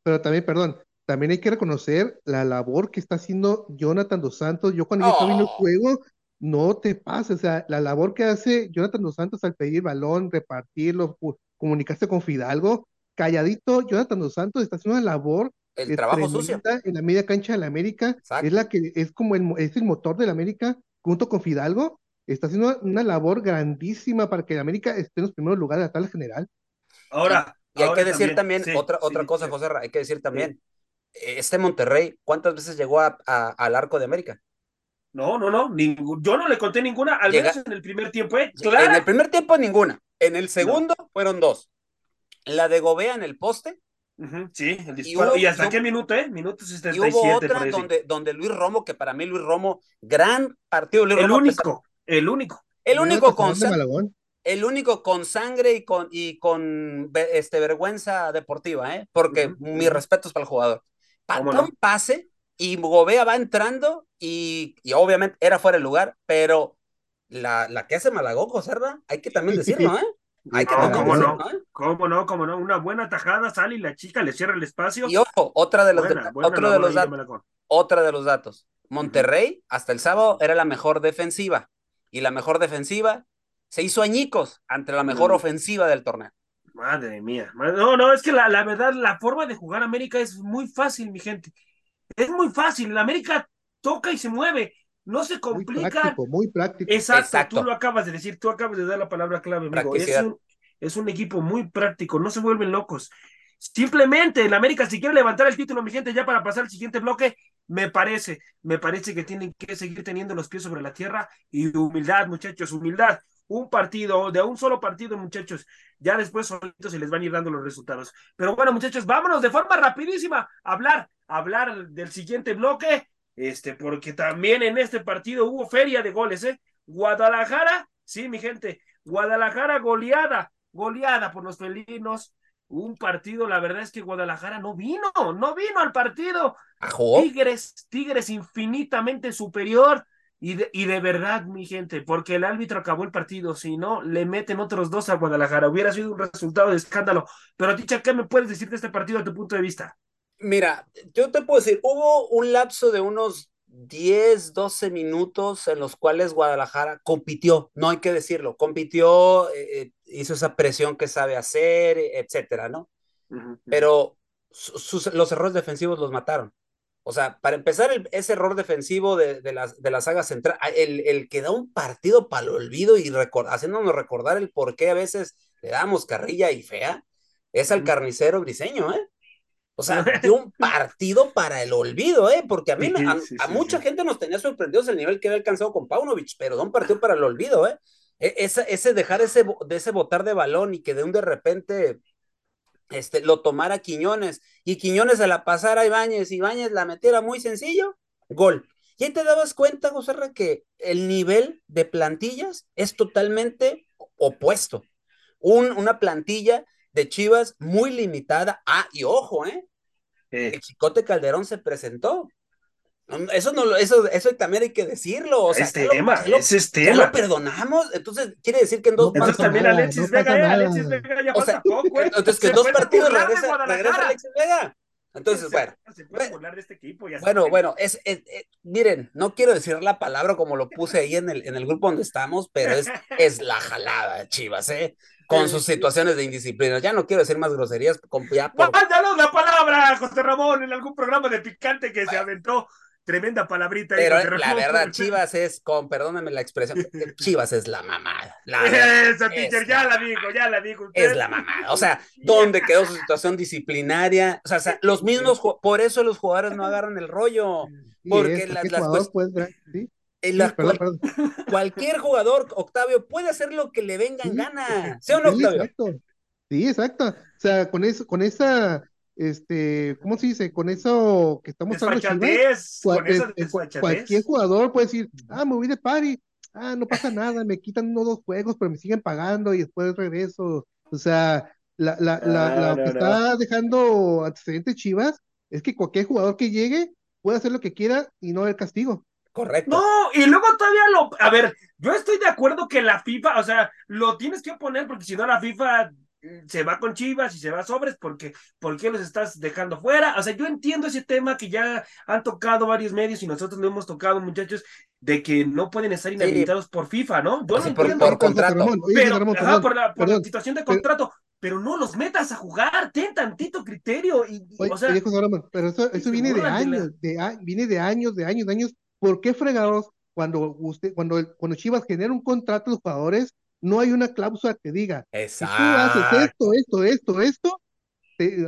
también, perdón, también hay que reconocer la labor que está haciendo Jonathan Dos Santos. Yo cuando yo viendo el oh. juego, no te pasa, o sea, la labor que hace Jonathan Dos Santos al pedir balón, repartirlo, comunicarse con Fidalgo, calladito, Jonathan Dos Santos está haciendo una labor el trabajo sucio en la media cancha de la América, es la que es como el, es el motor de la América junto con Fidalgo, está haciendo una labor grandísima para que la América esté en los primeros lugares de la tabla general. Ahora, y hay que decir también, otra, otra cosa, José, hay que decir también, este Monterrey, ¿cuántas veces llegó a, al arco de América? No, no, no, yo no le conté ninguna, al menos en el primer tiempo, ¿eh? Claro. En el primer tiempo ninguna, en el segundo fueron dos. La de Gobea en el poste. sí, el disparo. ¿Y, hasta qué minuto, eh? Minutos 77. Y hubo otra donde, donde Luis Romo, que para mí Luis Romo, gran partido. el único, el único. El único con el único con sangre y con, y con este, vergüenza deportiva, ¿eh? porque mi respeto es para el jugador. Para un pase y Gobea va entrando y, y, obviamente era fuera de lugar, pero la, la que hace Malagón, Joserra, hay que también decirlo, ¿eh? Hay que no, ¿cómo no? ¿eh? ¿Cómo no? ¿Cómo no? Una buena tajada sale y la chica le cierra el espacio. Y ojo, otra de los, otro de los datos. Otra de los datos. Monterrey, hasta el sábado, era la mejor defensiva. Y la mejor defensiva se hizo añicos ante la mejor mm. ofensiva del torneo. Madre mía. No, no, es que la, la, verdad, la forma de jugar América es muy fácil, mi gente. Es muy fácil. La América toca y se mueve. No se complica. Muy práctico, muy práctico. Exacto, tú lo acabas de decir, tú acabas de dar la palabra clave, amigo. Es un, es un equipo muy práctico, no se vuelven locos. Simplemente el América, si quiere levantar el título, mi gente, ya para pasar al siguiente bloque, me parece, me parece que tienen que seguir teniendo los pies sobre la tierra y humildad, muchachos, humildad. Un partido, de un solo partido, muchachos. Ya después solitos se les van a ir dando los resultados. Pero bueno, muchachos, vámonos de forma rapidísima a hablar, a hablar del siguiente bloque, este, porque también en este partido hubo feria de goles, ¿eh? Guadalajara, sí, mi gente, Guadalajara goleada, goleada por los felinos, un partido, la verdad es que Guadalajara no vino, no vino al partido. Tigres, Tigres infinitamente superior. Y de, y de, verdad, mi gente, porque el árbitro acabó el partido, si no, le meten otros dos a Guadalajara. Hubiera sido un resultado de escándalo. Pero, Ticha, ¿qué me puedes decir de este partido a tu punto de vista? Mira, yo te puedo decir, hubo un lapso de unos 10, 12 minutos en los cuales Guadalajara compitió, no hay que decirlo, compitió, eh, eh hizo esa presión que sabe hacer, etcétera, ¿no? Pero los errores defensivos los mataron. O sea, para empezar, ese error defensivo de, de, la, de la saga central, el, el, que da un partido para el olvido y haciéndonos recordar el por qué a veces le damos carrilla y fea, es al carnicero briseño, ¿eh? O sea, de un partido para el olvido, ¿eh? Porque a mí, a, mucha gente nos tenía sorprendidos el nivel que había alcanzado con Paunovic, pero de un partido para el olvido, ¿eh? E, ese, ese dejar ese, de ese botar de balón y que de un de repente este, lo tomara Quiñones y Quiñones se la pasara a Ibáñez y Ibáñez la metiera muy sencillo, gol. Y ahí te dabas cuenta, José que el nivel de plantillas es totalmente opuesto. Un, una plantilla de Chivas muy limitada. Ah, y ojo, ¿eh? El Chicote Calderón se presentó. Eso no eso, eso también hay que decirlo. O sea, es tema, lo, es tema. lo perdonamos, entonces quiere decir que en dos partidos. también Alexis Vega, eh, Alexis Vega ya o sea, poco, ¿eh? Entonces que en dos partidos regresa, regresa Alexis Vega. Entonces, bueno. Se puede burlar de este equipo, ya bueno, bueno, es, es, es, miren, no quiero decir la palabra como lo puse ahí en el, en el grupo donde estamos, pero es, es la jalada, Chivas, ¿eh? con sus situaciones de indisciplina. Ya no quiero decir más groserías. Con, ya por... Mándanos la palabra, José Ramón, en algún programa de picante que se aventó. Tremenda palabrita. Pero la verdad, Chivas es, con, perdóname la expresión, Chivas es la mamada. La Eso, teacher, ya la dijo, ya la dijo. Es la mamada. O sea, ¿dónde quedó su situación disciplinaria? O sea, o sea, los mismos, por eso los jugadores no agarran el rollo. Porque las, las ¿sí? Cualquier jugador, Octavio, puede hacer lo que le venga en gana. ¿Sí o no, Octavio? Exacto. Sí, exacto. O sea, con eso, con esa, este, ¿cómo se dice? Con eso que estamos hablando. cualquier jugador puede decir, ah, me voy de party, ah, no pasa nada, me quitan unos dos juegos, pero me siguen pagando y después regreso. O sea, la, la, la, que está dejando antecedentes Chivas es que cualquier jugador que llegue puede hacer lo que quiera y no haber castigo. Correcto. No, y luego todavía lo. A ver, yo estoy de acuerdo que la FIFA, o sea, lo tienes que poner porque si no la FIFA se va con Chivas y se va a sobres porque ¿por qué los estás dejando fuera? O sea, yo entiendo ese tema que ya han tocado varios medios y nosotros lo hemos tocado, muchachos, de que no pueden estar inhabilitados por FIFA, ¿no? Yo lo entiendo. Por, contrato. pero, por, la, por la, situación de contrato, pero, no los metas a jugar, ten tantito criterio. Y, o sea, pero eso, eso viene de años, de, viene de años, de años, de años ¿Por qué fregados cuando usted, cuando, cuando Chivas genera un contrato de jugadores, no hay una cláusula que diga, si tú haces esto, esto, esto, esto,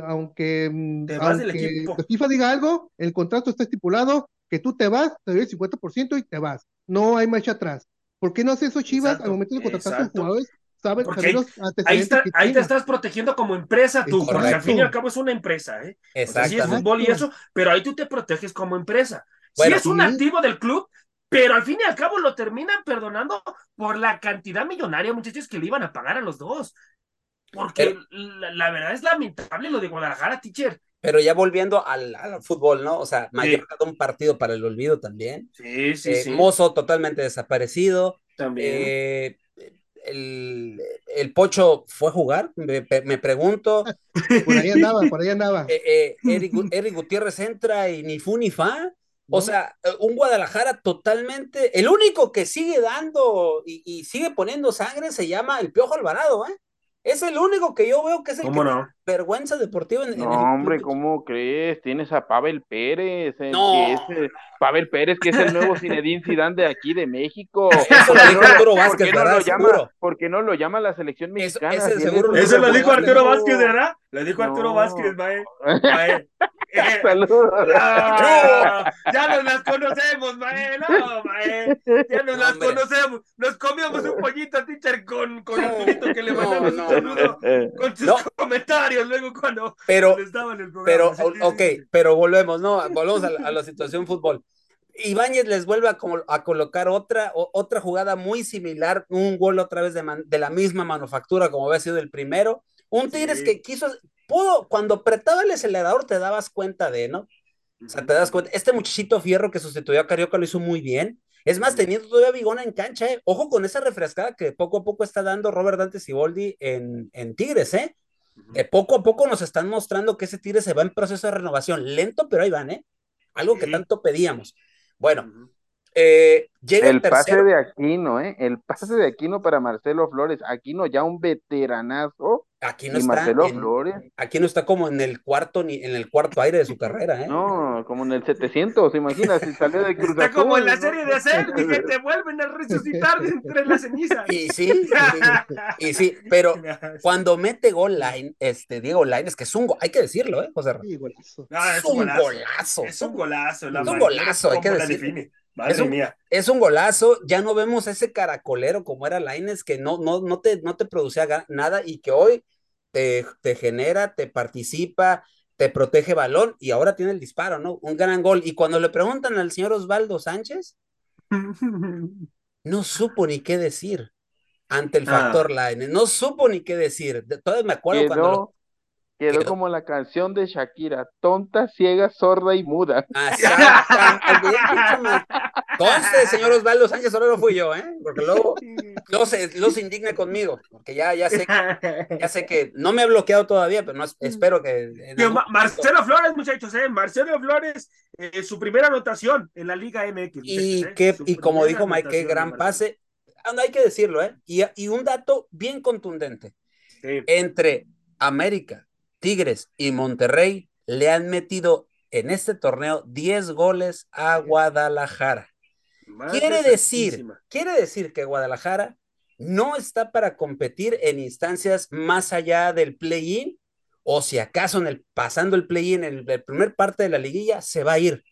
aunque, mm, aunque la FIFA diga algo, el contrato está estipulado que tú te vas, te doy el 50% y te vas. No hay marcha atrás. ¿Por qué no hace eso Chivas al momento de contratar a los jugadores? Saben, porque ahí, ahí, te estás protegiendo como empresa tú, porque al fin y al cabo es una empresa, ¿eh? Exacto. sí es fútbol y eso, pero ahí tú te proteges como empresa sí es un activo del club, pero al fin y al cabo lo terminan perdonando por la cantidad millonaria, muchachos, que le iban a pagar a los dos. Porque la, verdad es lamentable lo de Guadalajara, teacher. Pero ya volviendo al, fútbol, ¿no? O sea, Mayor sí. un partido para el olvido también. Sí, sí, eh, sí. Mozo totalmente desaparecido. También. Eh, el, el, Pocho fue a jugar, me, me, pregunto. Por ahí andaba, por ahí andaba. Eh, Eric, Eric, Gutiérrez entra y ni fu ni fa. O sea, eh, un Guadalajara totalmente. El único que sigue dando y, sigue poniendo sangre se llama el Piojo Alvarado, ¿eh? Es el único que yo veo que es el ¿Cómo que no? Vergüenza deportiva en, en No, el hombre. ¿cómo crees? Tienes a Pavel Pérez, el No. que es, eh, Pavel Pérez, que es el nuevo Zinedine Zidane de aquí de México. Eso lo ¿Por dijo Arturo por Vázquez, qué no. ¿Por qué no lo llama la selección Eso- mexicana? ese seguro lo el Eso lo dijo Arturo. Vázquez, ¿verdad? Lo dijo Arturo No. Vázquez, mae. Mae. Eh, Saludos. Ah, ya nos las conocemos, mae, no, mae. Ya nos No, las hombre. conocemos. Nos comíamos un pollito, teacher, con, con Arturito que le mandamos no, un saludo con sus No. Luego cuando, Pero, en el programa. pero, Sí, ok, pero volvemos, ¿no? Volvemos a la, a la situación fútbol. Ibáñez les vuelve a, como- a colocar otra, otra jugada muy similar, un gol otra vez de, de la misma manufactura como había sido el primero. Un Tigres Sí. que quiso, pudo, cuando apretaba el acelerador te dabas cuenta de, ¿no? O sea, te das cuenta, este muchachito Fierro que sustituyó a Carioca lo hizo muy bien. Es más, teniendo todavía Vigona en cancha, ¿eh? Ojo con esa refrescada que poco a poco está dando Robert Dante Siboldi en, en Tigres, ¿eh? Que poco a poco nos están mostrando que ese Tigres se va en proceso de renovación. Lento, pero ahí van, ¿eh? Algo que tanto pedíamos. Bueno. Eh, llega el, El pase de Aquino, ¿eh? El pase de Aquino para Marcelo Flores. Aquino ya un veteranazo. Aquí no y está. Marcelo en- Flores. aquí no está como en el cuarto ni en el cuarto aire de su carrera, ¿eh? No, como en el 700, imagina, si salió de Cruz Está como en la serie de Cell, que te vuelven a resucitar de entre las cenizas. Y sí, y, y sí, pero cuando mete gol Line, este Diego Line, es que es un gol, hay que decirlo, ¿eh, José? Sí, golazo. No, es un golazo. Es un golazo. La Es un golazo, hay que decirlo. Madre Es un- mía. Es un golazo, ya no vemos ese caracolero como era Laines que no, no, no, te, no te producía nada y que hoy te, te genera, te participa, te protege balón y ahora tiene el disparo, ¿no? Un gran gol. Y cuando le preguntan al señor Osvaldo Sánchez, no supo ni qué decir ante el Ah. factor Laines, no supo ni qué decir. De- Todavía me acuerdo cuando... lo- Quedó, como la canción de Shakira, tonta, ciega, sorda y muda. Man. Conste, señor Osvaldo Sánchez, solo no fui yo, ¿eh? Porque luego, luego se, luego se indigna conmigo, porque ya, ya sé Ya sé que no me ha bloqueado todavía, pero no es- espero que. Ma- Marcelo Flores, muchachos, ¿eh? Marcelo Flores, eh, su primera anotación en la Liga MX. Y, ¿eh? que, y como dijo Mike, qué gran pase. Ah, no, hay que decirlo, ¿eh? Y, y un dato bien contundente: Sí. entre América, Tigres y Monterrey le han metido en este torneo 10 goles a Guadalajara. Madre Quiere decir, santísima. quiere decir que Guadalajara no está para competir en instancias más allá del play-in, o si acaso en el, pasando el play-in, en el, el primer parte de la liguilla, se va a ir.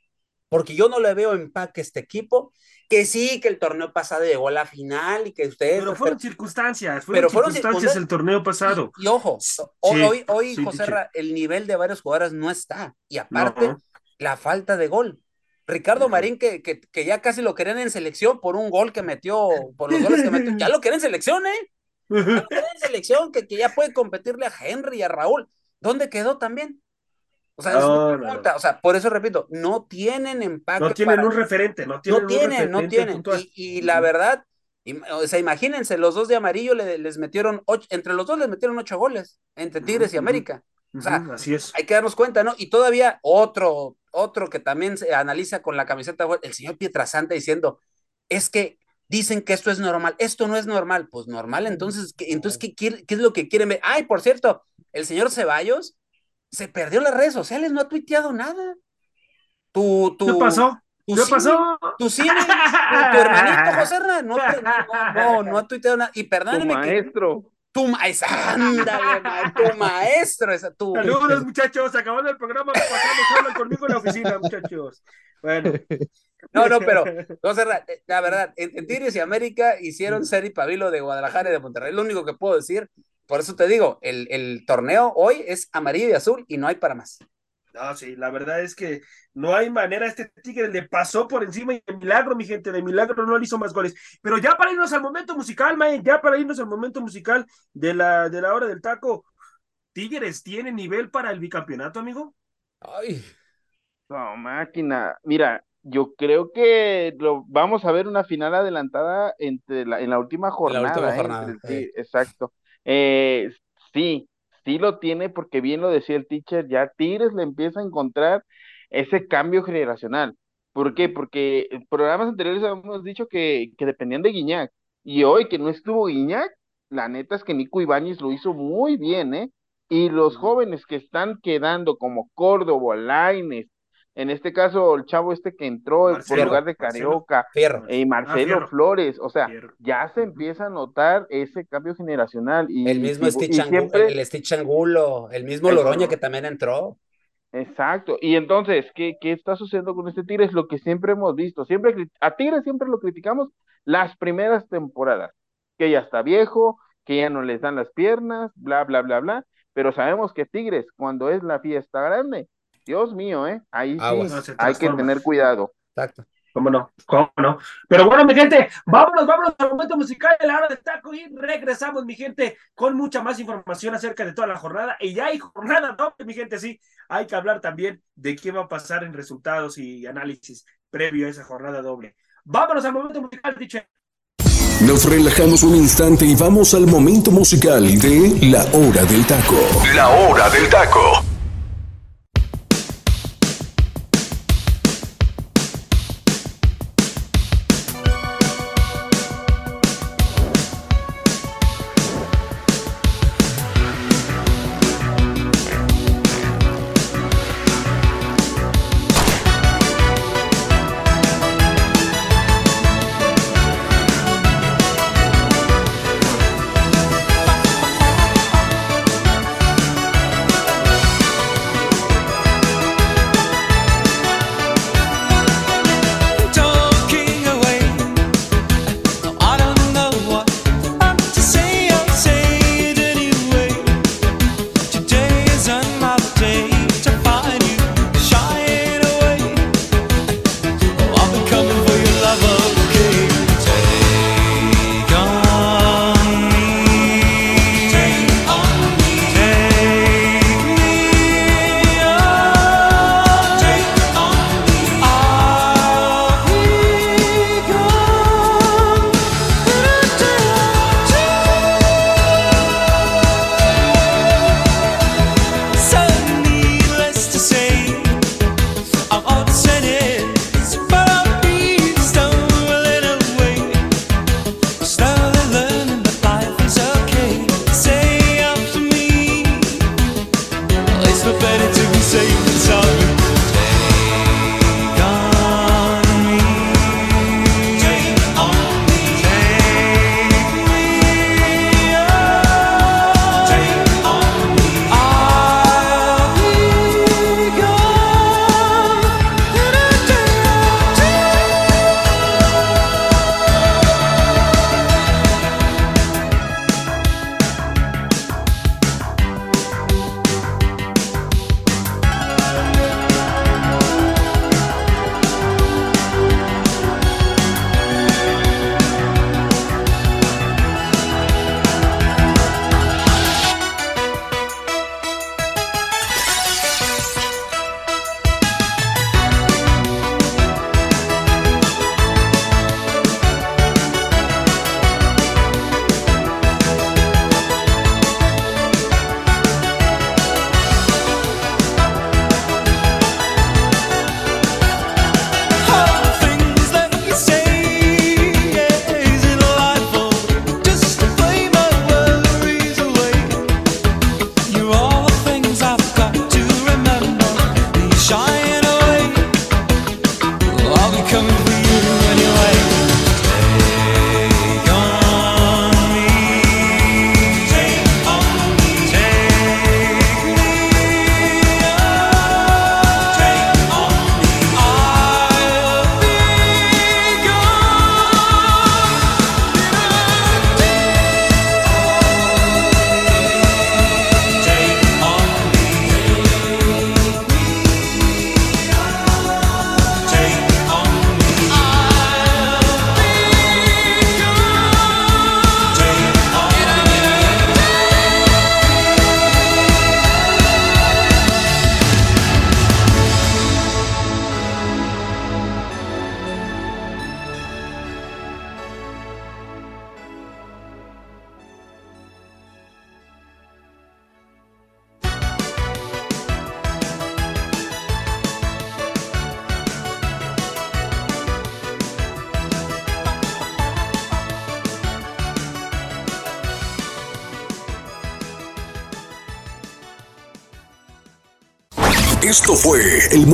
Porque yo no le veo empaque a este equipo, que sí, que el torneo pasado llegó a la final y que ustedes... Pero fueron circunstancias, fueron pero fueron circunstancias el torneo pasado. Y, y ojo, Sí, hoy, hoy, hoy sí, José el nivel de varios jugadores no está. Y aparte, No. la falta de gol. Ricardo. Marín, que, que, que ya casi lo querían en selección por un gol que metió, por los goles que metió, ya lo querían en selección, ¿eh? Ya lo querían en selección, que, que ya puede competirle a Henry y a Raúl. ¿Dónde quedó también? O sea, es No, no. O sea, por eso repito, no tienen empaque. No tienen para- un referente, no tienen no un tienen, no tienen. Y, y la verdad, o sea, imagínense, los dos de amarillo le- les metieron ocho, entre los dos les metieron ocho goles, entre Tigres y América. O sea, así es. hay que darnos cuenta, ¿no? Y todavía otro, otro que también se analiza con la camiseta, el señor Pietrasanta diciendo, es que dicen que esto es normal, esto no es normal, pues normal, entonces, ¿qué, entonces ¿qué, qué es lo que quieren ver? Ay, por cierto, el señor Ceballos se perdió las redes sociales, no ha tuiteado nada. Tu, tu, ¿Qué pasó? tu ¿Qué pasó? Tu Simi, tu, tu hermanito José Herrera, no, te- no, no, no ha tuiteado nada. Y Tu perdóname que maestro. tu maestro, ándale, ma- tu maestro, esa, tu, Saludos, muchachos. Acabando el programa, pasamos, hablan conmigo en la oficina, muchachos. Bueno. No, no, pero, José Herrera, eh, la verdad, en, en Tigres y América hicieron ser y pabilo de Guadalajara y de Monterrey. Lo único que puedo decir, por eso te digo, el, el torneo hoy es amarillo y azul y no hay para más. No, sí, la verdad es que no hay manera. Este Tigre le pasó por encima y de milagro, mi gente, de milagro no le hizo más goles. Pero ya para irnos al momento musical, Mae, ya para irnos al momento musical de la, de la hora del taco, ¿Tigres tiene nivel para el bicampeonato, amigo? Ay, No, máquina. Mira, yo creo que lo, vamos a ver una final adelantada entre la, en la última jornada. última ¿eh? jornada, Entre- eh. sí, exacto. Eh, sí, sí lo tiene porque bien lo decía el teacher, ya Tigres le empieza a encontrar ese cambio generacional. ¿Por qué? Porque en programas anteriores habíamos dicho que, que dependían de Guiñac. Y hoy que no estuvo Guiñac, la neta es que Nico Ibáñez lo hizo muy bien, ¿eh? Y los jóvenes que están quedando como Córdoba, Laines, en este caso el chavo este que entró por lugar de Carioca, y eh, Marcelo ah, Flores, o sea, ya se empieza a notar ese cambio generacional. Y, el mismo Stitch, el Stitch Angulo, el mismo Loroña que también entró. Exacto, y entonces, ¿qué, ¿qué está sucediendo con este Tigres? Lo que siempre hemos visto, siempre a Tigres siempre lo criticamos las primeras temporadas, que ya está viejo, que ya no les dan las piernas, bla, bla, bla, bla, pero sabemos que Tigres, cuando es la fiesta grande, Dios mío, ¿eh? Ahí sí hay que tener cuidado. Exacto. ¿Cómo no? ¿Cómo no? Pero bueno, mi gente, vámonos, vámonos al momento musical de la hora del taco y regresamos, mi gente, con mucha más información acerca de toda la jornada. Y ya hay jornada doble, mi gente, sí. Hay que hablar también de qué va a pasar en resultados y análisis previo a esa jornada doble. Vámonos al momento musical, dicho. Nos relajamos un instante y vamos al momento musical de La Hora del Taco. La Hora del Taco.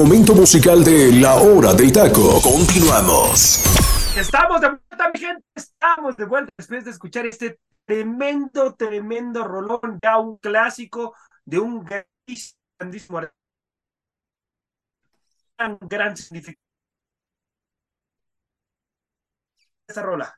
Momento musical de La Hora del Taco. Continuamos. Estamos de vuelta, mi gente. Estamos de vuelta después de escuchar este tremendo, tremendo rolón, ya un clásico de un grandísimo, gran, gran significado. Esta rola.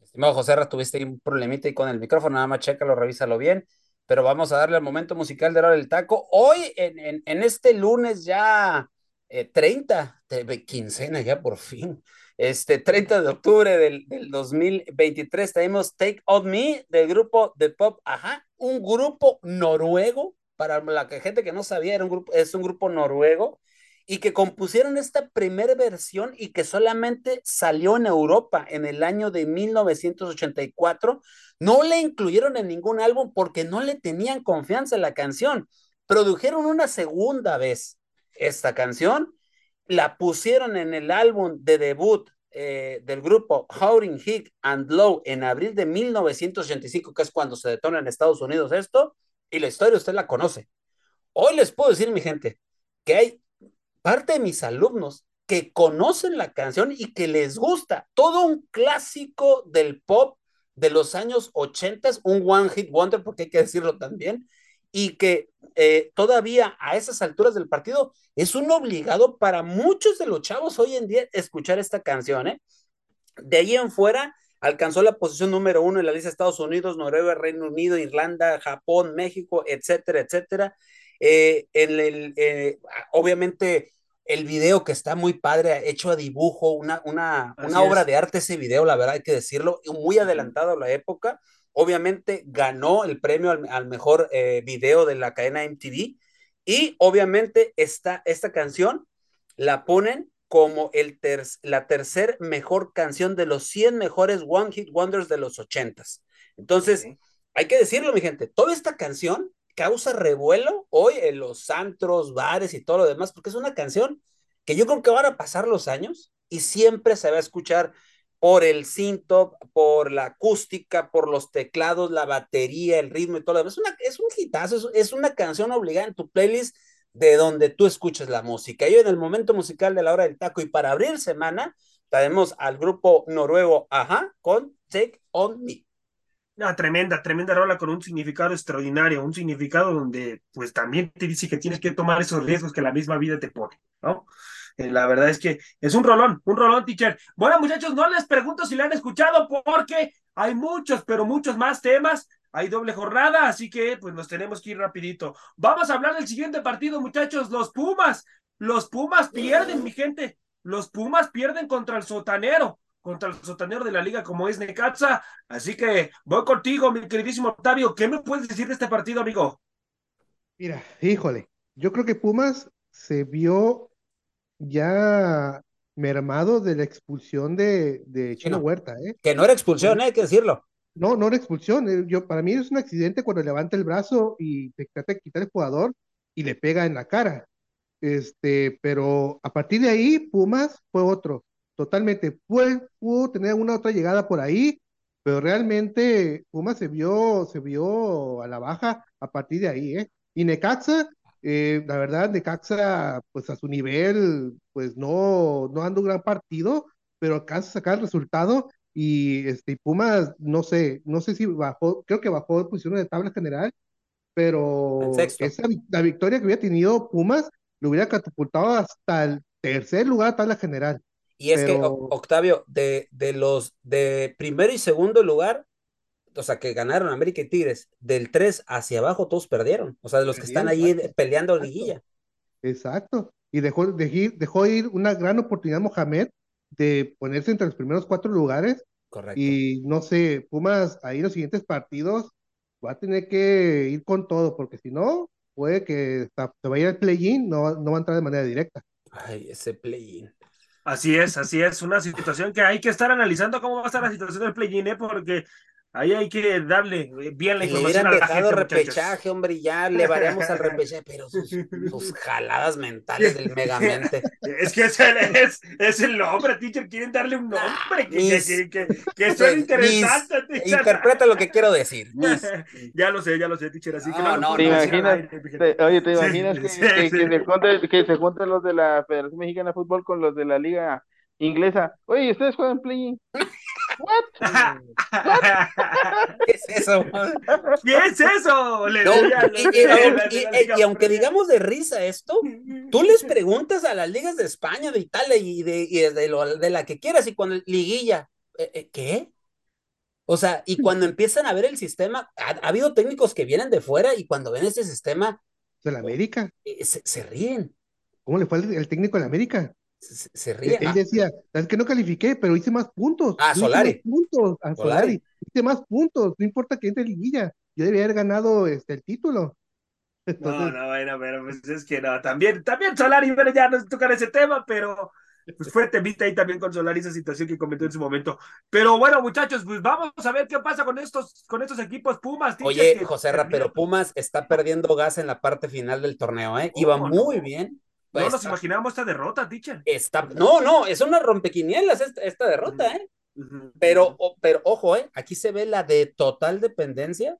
Estimado José, tuviste un problemita ahí con el micrófono, nada más chécalo, revísalo bien, pero vamos a darle al momento musical de hora del taco. Hoy, en, en, en este lunes ya eh, 30, quincena ya por fin, este 30 de octubre del, del 2023 tenemos Take On Me del grupo de pop, ajá, un grupo noruego, para la gente que no sabía, era un grupo, es un grupo noruego, y que compusieron esta primera versión y que solamente salió en Europa en el año de 1984. No le incluyeron en ningún álbum porque no le tenían confianza en la canción. Produjeron una segunda vez esta canción, la pusieron en el álbum de debut eh, del grupo Howling Hick and Low en abril de 1985, que es cuando se detona en Estados Unidos esto, y la historia usted la conoce. Hoy les puedo decir, mi gente, que hay parte de mis alumnos que conocen la canción y que les gusta. Todo un clásico del pop de los años 80, un one hit wonder, porque hay que decirlo también, y que eh, todavía a esas alturas del partido es un obligado para muchos de los chavos hoy en día escuchar esta canción. ¿eh? De ahí en fuera alcanzó la posición número uno en la lista de Estados Unidos, Noruega, Reino Unido, Irlanda, Japón, México, etcétera, etcétera. Eh, en el, eh, obviamente el video que está muy padre, hecho a dibujo, una, una, una obra de arte ese video, la verdad hay que decirlo, muy adelantado a la época. Obviamente ganó el premio al, al mejor eh, video de la cadena MTV y obviamente esta, esta canción la ponen como el ter la tercer mejor canción de los 100 mejores One Hit Wonders de los 80s. Entonces, sí. hay que decirlo, mi gente, toda esta canción causa revuelo hoy en los antros, bares y todo lo demás, porque es una canción que yo creo que van a pasar los años y siempre se va a escuchar por el cinto, por la acústica, por los teclados, la batería, el ritmo y todo lo demás. Es, un hitazo, es, una canción obligada en tu playlist de donde tú escuches la música. Yo en el momento musical de la hora del taco y para abrir semana, tenemos al grupo noruego Ajá con Take On Me. Una tremenda, tremenda rola con un significado extraordinario, un significado donde pues también te dice que tienes que tomar esos riesgos que la misma vida te pone, ¿no? Eh, la verdad es que es un rolón, un rolón, teacher. Bueno, muchachos, no les pregunto si la han escuchado porque hay muchos, pero muchos más temas. Hay doble jornada, así que pues nos tenemos que ir rapidito. Vamos a hablar del siguiente partido, muchachos, los Pumas. Los Pumas pierden, mi gente. Los Pumas pierden contra el Sotanero contra el sotanero de la liga como es Necaxa. Así que voy contigo, mi queridísimo Octavio. ¿Qué me puedes decir de este partido, amigo? Mira, híjole, yo creo que Pumas se vio ya mermado de la expulsión de, de Chino no, Huerta, ¿eh? Que no era expulsión, ¿eh? hay que decirlo. No, no era expulsión. Yo, para mí es un accidente cuando levanta el brazo y te trata de quitar el jugador y le pega en la cara. Este, pero a partir de ahí, Pumas fue otro totalmente. Pudo tener una otra llegada por ahí, pero realmente Puma se vio, se vio a la baja a partir de ahí, ¿eh? Y Necaxa, eh, la verdad, Necaxa, pues a su nivel, pues no, no anda un gran partido, pero alcanza a sacar el resultado y este Pumas, no sé, no sé si bajó, creo que bajó de posición de tabla general, pero esa, la victoria que hubiera tenido Pumas lo hubiera catapultado hasta el tercer lugar de tabla general. Y es Pero... que, Octavio, de, de los de primero y segundo lugar, o sea, que ganaron América y Tigres, del 3 hacia abajo todos perdieron. O sea, de los que están ahí peleando exacto. liguilla. Exacto. Y dejó, dejó, dejó, ir una gran oportunidad Mohamed de ponerse entre los primeros cuatro lugares. Correcto. Y no sé, Pumas ahí los siguientes partidos va a tener que ir con todo, porque si no, puede que se vaya al play-in, no, no va a entrar de manera directa. Ay, ese play-in. Así es, así es, una situación que hay que estar analizando cómo va a estar la situación del play-in, ¿eh? porque Ahí hay que darle bien la Le información hubieran a la dejado gente, muchachos. repechaje, hombre, y ya le variamos al repechaje, pero sus, sus jaladas mentales del megamente. Es que es el, es, es el nombre, teacher. Quieren darle un nombre que, mis- que, que, que, que suene Mis- interesante, teacher. Interpreta lo que quiero decir. mis. ya lo sé, ya lo sé, teacher. Así que No, no, no, lo ¿Te no, imaginas, te- oye, ¿te Sí, imaginas que, sí, que, sí. que se junten, que se junten los de la Federación Mexicana de Fútbol con los de la Liga Inglesa? Oye, ¿ustedes juegan play? ¿Qué es eso? ¿Qué es eso? Le No, diría- y, y- y- y- y aunque digamos de risa esto, tú les preguntas a las ligas de España, de Italia y de, y de, lo- de la que quieras, y cuando liguilla, eh, eh, ¿qué? O sea, y cuando empiezan a ver el sistema, ha, ha habido técnicos que vienen de fuera y cuando ven este sistema, De la América. eh, se, se ríen, ¿Cómo le fue el, el técnico de la América? Se, se Él, ríen. él decía, es que no califiqué, pero hice más puntos. Ah, Yo hice Solari. más puntos, a Solari. Solari. Hice más puntos, no importa que entre liguilla. Yo debía haber ganado este, el título. No, Entonces, no, bueno, pero pues es que no, también, también Solari, bueno, ya no es tocar ese tema, pero pues fue temita ahí también con Solari esa situación que comentó en su momento. Pero bueno, muchachos, pues vamos a ver qué pasa con estos, con estos equipos Pumas. Oye, José Ra, pero Pumas está perdiendo gas en la parte final del torneo, ¿eh? Iba muy bien. No nos Está- imaginábamos esta derrota, teacher. está, no, no, es una rompequinielas esta, esta derrota, ¿eh? Pero, o- pero ojo, ¿eh? Aquí se ve la de total dependencia.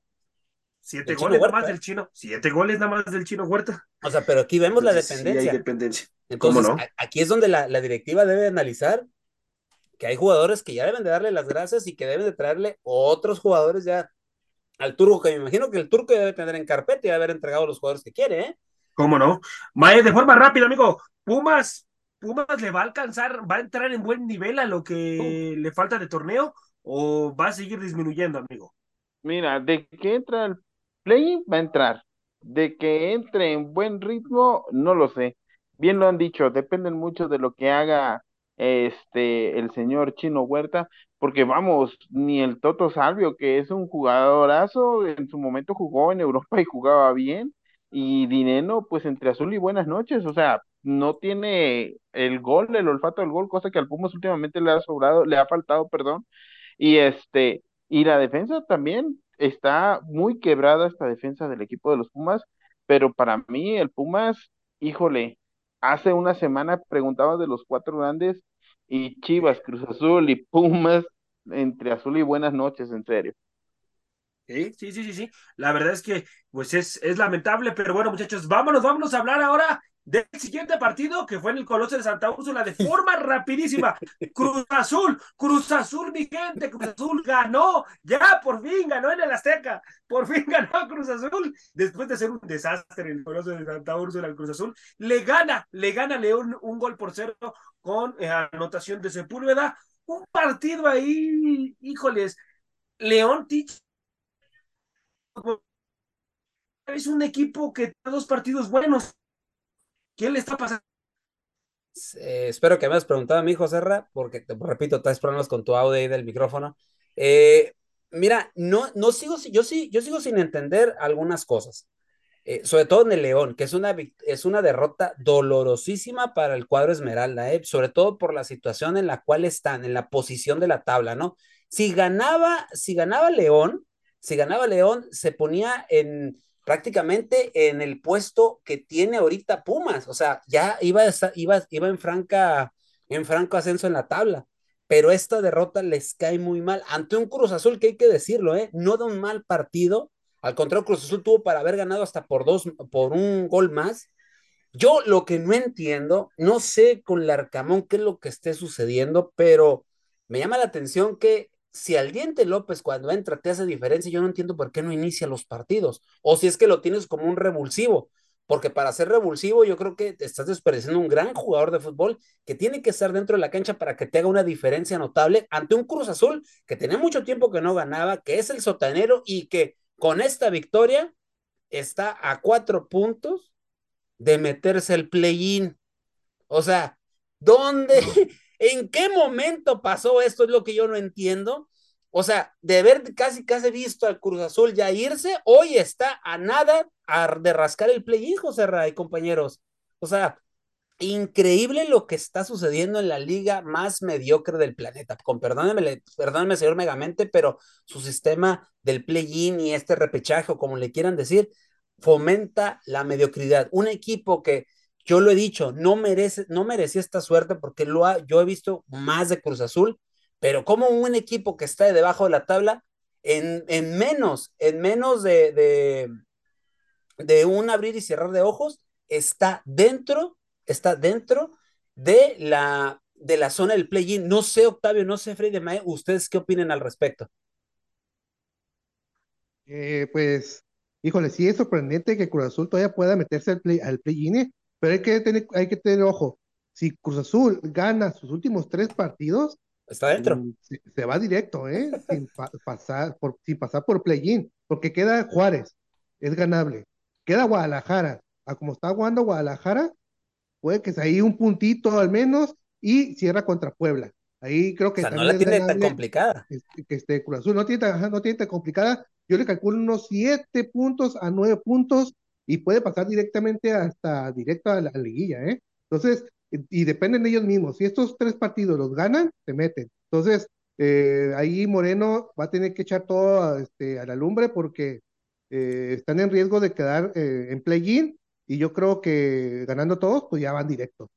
Siete goles nada más ¿eh? del chino. Siete goles nada más del chino Huerta. O sea, pero aquí vemos la Entonces, sí hay dependencia. dependencia. Entonces, ¿Cómo no? aquí es donde la, la directiva debe analizar que hay jugadores que ya deben de darle las gracias y que deben de traerle otros jugadores ya al turco, que me imagino que el turco ya debe tener en carpeta y debe haber entregado los jugadores que quiere, ¿eh? ¿Cómo no? Mae, de forma rápida, amigo. Pumas, Pumas le va a alcanzar, va a entrar en buen nivel a lo que le falta de torneo o va a seguir disminuyendo, amigo. Mira, de que entra el play va a entrar. De que entre en buen ritmo, no lo sé. Bien lo han dicho, dependen mucho de lo que haga este el señor Chino Huerta, porque vamos, ni el Toto Salvio, que es un jugadorazo, en su momento jugó en Europa y jugaba bien, y Dineno, pues entre azul y buenas noches, o sea, no tiene el gol, el olfato del gol, cosa que al Pumas últimamente le ha sobrado, le ha faltado, perdón, y este, y la defensa también está muy quebrada esta defensa del equipo de los Pumas, pero para mí el Pumas, híjole, hace una semana preguntaba de los cuatro grandes y Chivas, Cruz Azul y Pumas entre azul y buenas noches, en serio. Sí, sí, sí, sí, sí. La verdad es que, pues es, es lamentable, pero bueno, muchachos, vámonos, vámonos a hablar ahora del siguiente partido que fue en el Coloso de Santa Úrsula de forma rapidísima. Cruz Azul, Cruz Azul, mi gente, Cruz Azul ganó, ya por fin ganó en el Azteca, por fin ganó Cruz Azul, después de ser un desastre en el Coloso de Santa Úrsula, el Cruz Azul, le gana, le gana León un gol por cero con eh, anotación de Sepúlveda. Un partido ahí, híjoles, León Tich es un equipo que tiene dos partidos buenos. ¿Qué le está pasando? Eh, espero que me hayas preguntado a mí, José Ra, porque te repito, traes problemas con tu audio ahí del micrófono. Eh, mira, no, no sigo, yo sí, yo sigo sin entender algunas cosas. Eh, sobre todo en el León, que es una, es una derrota dolorosísima para el cuadro Esmeralda, sobre todo por la situación en la cual están, en la posición de la tabla, ¿no? Si ganaba, si ganaba León, si ganaba León, se ponía en prácticamente en el puesto que tiene ahorita Pumas, o sea, ya iba, iba, iba en, franca, en franco ascenso en la tabla, pero esta derrota les cae muy mal ante un Cruz Azul que hay que decirlo, ¿eh? no da un mal partido, al contrario, Cruz Azul tuvo para haber ganado hasta por dos, por un gol más. Yo lo que no entiendo, no sé con Larcamón qué es lo que esté sucediendo, pero me llama la atención que si al Diente López cuando entra te hace diferencia, yo no entiendo por qué no inicia los partidos, o si es que lo tienes como un revulsivo, porque para ser revulsivo yo creo que estás desperdiciando un gran jugador de fútbol que tiene que estar dentro de la cancha para que te haga una diferencia notable ante un Cruz Azul que tenía mucho tiempo que no ganaba, que es el sotanero y que con esta victoria está a cuatro puntos de meterse el play-in. O sea, ¿dónde, en qué momento pasó esto? Es lo que yo no entiendo. O sea, de haber casi, casi visto al Cruz Azul ya irse, hoy está a nada de rascar el play-in, José Ray, compañeros. O sea, increíble lo que está sucediendo en la liga más mediocre del planeta. Con perdónenme, perdónenme, señor Megamente, pero su sistema del play-in y este repechaje, o como le quieran decir, fomenta la mediocridad. Un equipo que yo lo he dicho, no merece, no merecía esta suerte porque lo ha, yo he visto más de Cruz Azul, pero como un equipo que está debajo de la tabla, en, en menos, en menos de, de, de un abrir y cerrar de ojos, está dentro está dentro de la, de la zona del play-in. No sé, Octavio, no sé, Freddy Mae, ¿ustedes qué opinan al respecto? Eh, pues, híjole, sí es sorprendente que Cruz Azul todavía pueda meterse al play, al play-in, ¿eh? Pero hay que tener, hay que tener ojo. Si Cruz Azul gana sus últimos tres partidos, está dentro. Mm, se, se va directo, ¿eh? sin, pa pasar por, sin pasar por play-in, porque queda Juárez, es ganable. Queda Guadalajara, a como está jugando Guadalajara, puede que sea ahí un puntito al menos y cierra contra Puebla. Ahí creo que o sea, no la tiene tan complicada. Que, que este Cruz Azul no tiene, tan, no tiene tan complicada. Yo le calculo unos siete puntos a nueve puntos y puede pasar directamente hasta directo a la, liguilla, ¿eh? Entonces, y dependen de ellos mismos. Si estos tres partidos los ganan, se meten. Entonces, eh, ahí Moreno va a tener que echar todo a, este, a la lumbre porque eh, están en riesgo de quedar eh, en play-in y yo creo que ganando todos, pues ya van directo.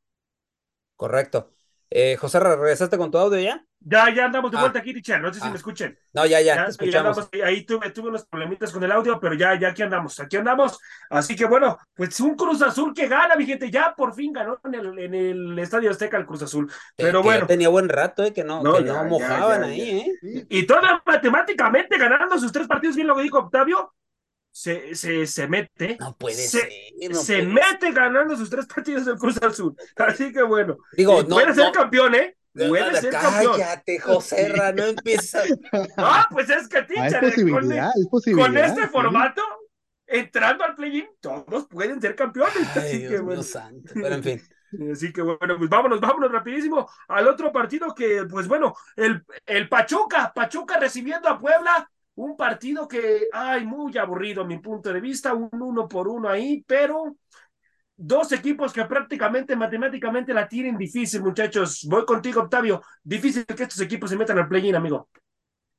Correcto. Eh, José, ¿regresaste con tu audio ya? Ya, ya andamos de vuelta ah, aquí, Ticha. No sé si ah. me escuchen. No, ya, ya, ya te escuchamos. Ya andamos, ahí tuve, tuve unos problemitas con el audio, pero ya, ya aquí andamos, aquí andamos. Así que bueno, pues un Cruz Azul que gana, mi gente, ya por fin ganó en el, en el Estadio Azteca el Cruz Azul. Pero que bueno. tenía buen rato, ¿eh? Que no, no, que ya, no mojaban ahí, ¿eh? Y toda matemáticamente ganando sus tres partidos, bien lo que dijo Octavio, se, se, se mete. No puede se, ser. No se puede mete ganando sus tres partidos del Cruz Azul. Así que bueno. Digo, eh, no, puede ser no, campeón, ¿eh? Puede no, ser cállate, campeón. Cállate, José Ra, no empieza. Ah, pues es que, ah, es posibilidad, con, es posibilidad, con este ¿sí? formato, entrando al play-in, todos pueden ser campeones. Ay, Así Dios que bueno. santo. Pero en fin. Así que bueno, pues vámonos, vámonos rapidísimo al otro partido que, pues bueno, el, el Pachuca, Pachuca recibiendo a Puebla, un partido que, ay, muy aburrido a mi punto de vista, un uno por uno ahí, pero dos equipos que prácticamente matemáticamente la tienen difícil, muchachos. Voy contigo, Octavio. Difícil que estos equipos se metan al play-in, amigo.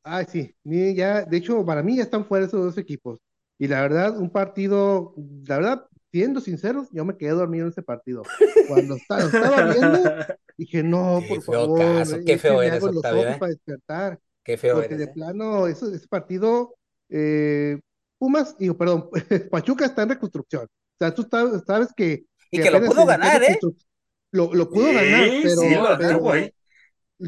Ah, sí, ya, de hecho, para mí ya están fuera esos dos equipos. Y la verdad, un partido, la verdad, siendo sinceros, yo me quedé dormido en ese partido. Cuando estaba, estaba viendo, dije, no, Qué por feo favor, caso, qué feo eres, hago los Octavio, ojos ¿eh? para despertar. Qué feo Porque eres. de ¿eh? plano, eso, ese partido, eh, Pumas, digo, perdón, Pachuca está en reconstrucción. O sea, tú sabes, que, Y que lo pudo ganar, ¿eh? Lo, lo pudo Sí, ganar, pero, sí, lo pero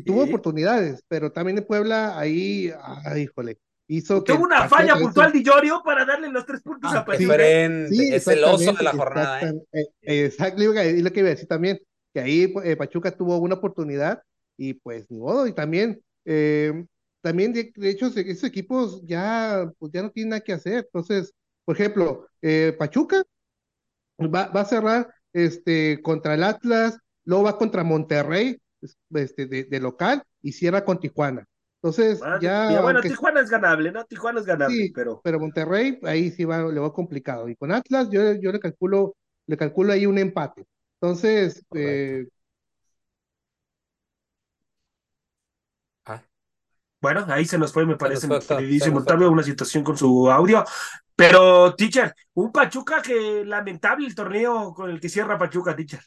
tuvo Sí. oportunidades, pero también en Puebla ahí, ay, híjole, hizo que Tuvo una falla puntual de Llorio para darle los tres puntos Ah, a Pachuca. Diferente. Sí, es el oso de la jornada, ¿eh? eh, eh, Exacto, lo que- lo que iba a decir también, que ahí eh, Pachuca tuvo una oportunidad y pues ni modo, y también, eh, también de, de hecho se- esos equipos ya, pues, ya no tienen nada que hacer, entonces, por ejemplo, eh, Pachuca va, va a cerrar este, contra el Atlas, luego va contra Monterrey es- este, de, de local y cierra con Tijuana. Entonces, ya, ya, bueno, aunque Tijuana es ganable, ¿no? Tijuana es ganable, Sí, pero pero Monterrey ahí sí va, le va complicado. Y con Atlas yo, yo le calculo, le calculo ahí un empate. Entonces, eh, Ah, bueno, ahí se nos fue, me parece, fue, Octavio, queridísimo una situación con su audio. Pero, teacher, un Pachuca que lamentable el torneo con el que cierra Pachuca, teacher.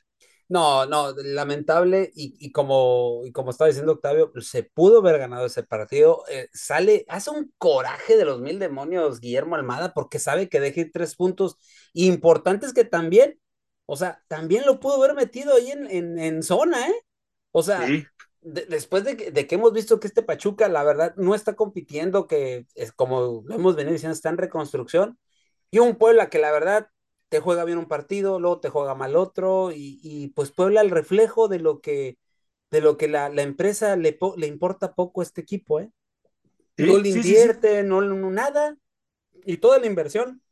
No, no, lamentable y, y como, y como estaba diciendo Octavio, se pudo haber ganado ese partido. eh, sale, hace un coraje de los mil demonios Guillermo Almada porque sabe que deja ir tres puntos importantes que también, o sea, también lo pudo haber metido ahí en, en, en zona, ¿eh? O sea, Sí, de- después de que, de que hemos visto que este Pachuca, la verdad, no está compitiendo, que es como lo hemos venido diciendo, está en reconstrucción, y un Puebla que la verdad te juega bien un partido, luego te juega mal otro, y, y pues Puebla el reflejo de lo que, de lo que la, la empresa le, po- le importa poco a este equipo, ¿eh? sí, No le sí, sí, sí. invierte, no, no nada, y toda la inversión,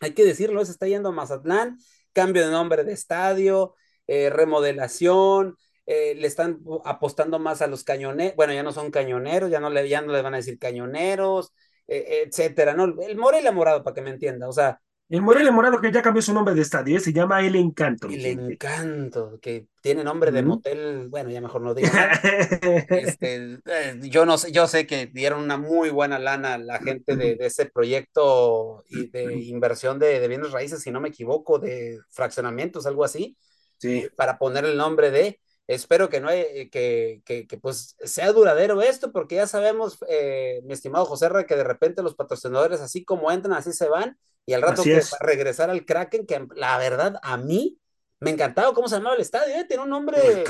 hay que decirlo, se está yendo a Mazatlán, cambio de nombre de estadio, eh, remodelación, eh, le están apostando más a los cañoneros, bueno, ya no son cañoneros, ya no le, ya no le van a decir cañoneros, eh, etcétera, ¿no? El Morelia morado, para que me entienda, o sea, El Morelia Morado que ya cambió su nombre de estadio, ¿eh? se llama El Encanto. El Encanto, que tiene nombre de motel, bueno, ya mejor no digo este, eh, yo no sé, yo sé que dieron una muy buena lana a la gente de, ese proyecto y de inversión de, bienes raíces, si no me equivoco, de fraccionamientos, algo así, sí. para poner el nombre de, espero que no hay, que, que, pues sea duradero esto, porque ya sabemos, eh, mi estimado José que de repente los patrocinadores así como entran, así se van, y al rato que regresar al Kraken, que la verdad a mí me encantaba cómo se llamaba el estadio, ¿eh? tiene un nombre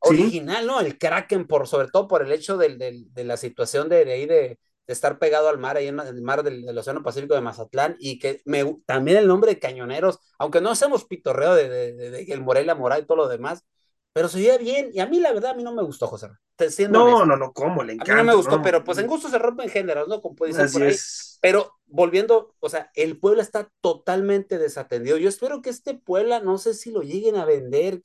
original, ¿no? El Kraken, por, sobre todo por el hecho de la situación de, ahí de, estar pegado al mar, ahí en el mar del, Océano Pacífico de Mazatlán, y que me, también el nombre de Cañoneros, aunque no hacemos pitorreo de, de, el Morelia Moral y todo lo demás, pero se veía bien, y a mí la verdad, a mí no me gustó, José. No, no, no, ¿cómo? Le encanta. A mí no me gustó, pero pues en gusto se rompen géneros, ¿no? Como puede ser por ahí. Pero volviendo, o sea, el Puebla está totalmente desatendido. Yo espero que este Puebla, no sé si lo lleguen a vender,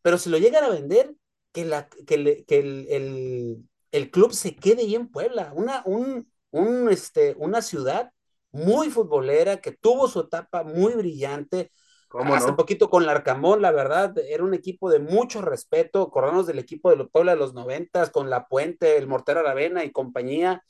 pero si lo llegan a vender, que, la, que, que el, el, el, club se quede ahí en Puebla. Una, un, un, este, una ciudad muy futbolera, que tuvo su etapa muy brillante, Hace un poquito con Larcamón, la verdad, era un equipo de mucho respeto, acordamos del equipo de Puebla de los noventas, con La Puente, el Mortero Aravena y compañía,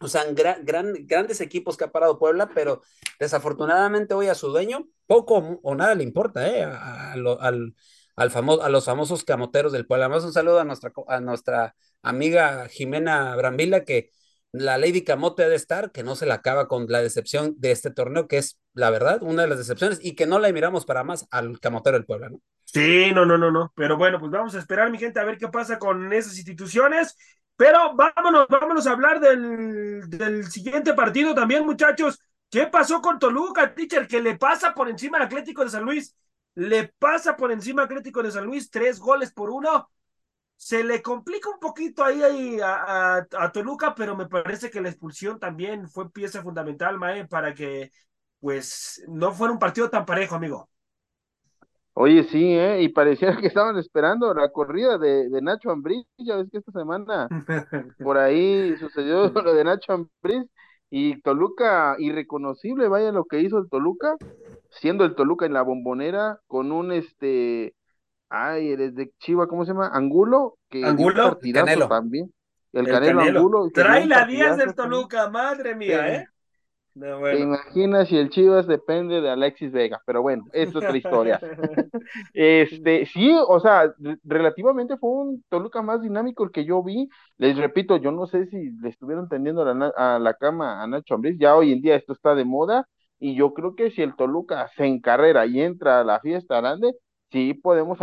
o sea, gran, grandes equipos que ha parado Puebla, pero desafortunadamente hoy a su dueño poco o nada le importa, ¿eh? A, al, al famoso, a los famosos camoteros del Puebla. Más un saludo a nuestra, a nuestra amiga Jimena Brambila, que la Lady Camote ha de estar, que no se la acaba con la decepción de este torneo, que es la verdad, una de las decepciones, y que no la miramos para más al Camotero del Puebla, ¿no? Sí, no, no, no, no. Pero bueno, pues vamos a esperar, mi gente, a ver qué pasa con esas instituciones. Pero vámonos, vámonos a hablar del, del siguiente partido también, muchachos. ¿Qué pasó con Toluca, teacher? Que le pasa por encima al Atlético de San Luis. Le pasa por encima al Atlético de San Luis, tres goles por uno se le complica un poquito ahí, a, Toluca, pero me parece que la expulsión también fue pieza fundamental, Mae, para que pues no fuera un partido tan parejo, amigo. Oye, sí, ¿eh? y parecía que estaban esperando la corrida de, Nacho Ambriz, ya ves que esta semana por ahí sucedió lo de Nacho Ambriz, y Toluca, irreconocible, vaya lo que hizo el Toluca, siendo el Toluca en la bombonera, con un este Ay, eres de Chiva, ¿cómo se llama? Angulo, que Angulo, Canelo. también. El, Canelo, Angulo. Trae la 10 del Toluca, madre mía, ¿eh? ¿Te imaginas si el Chivas depende de Alexis Vega? Pero bueno, es otra historia. este, sí, o sea, relativamente fue un Toluca más dinámico el que yo vi. Les repito, yo no sé si le estuvieron tendiendo a la cama a Nacho Ambriz, ya hoy en día esto está de moda, y yo creo que si el Toluca se encarrera y entra a la fiesta grande, sí podemos,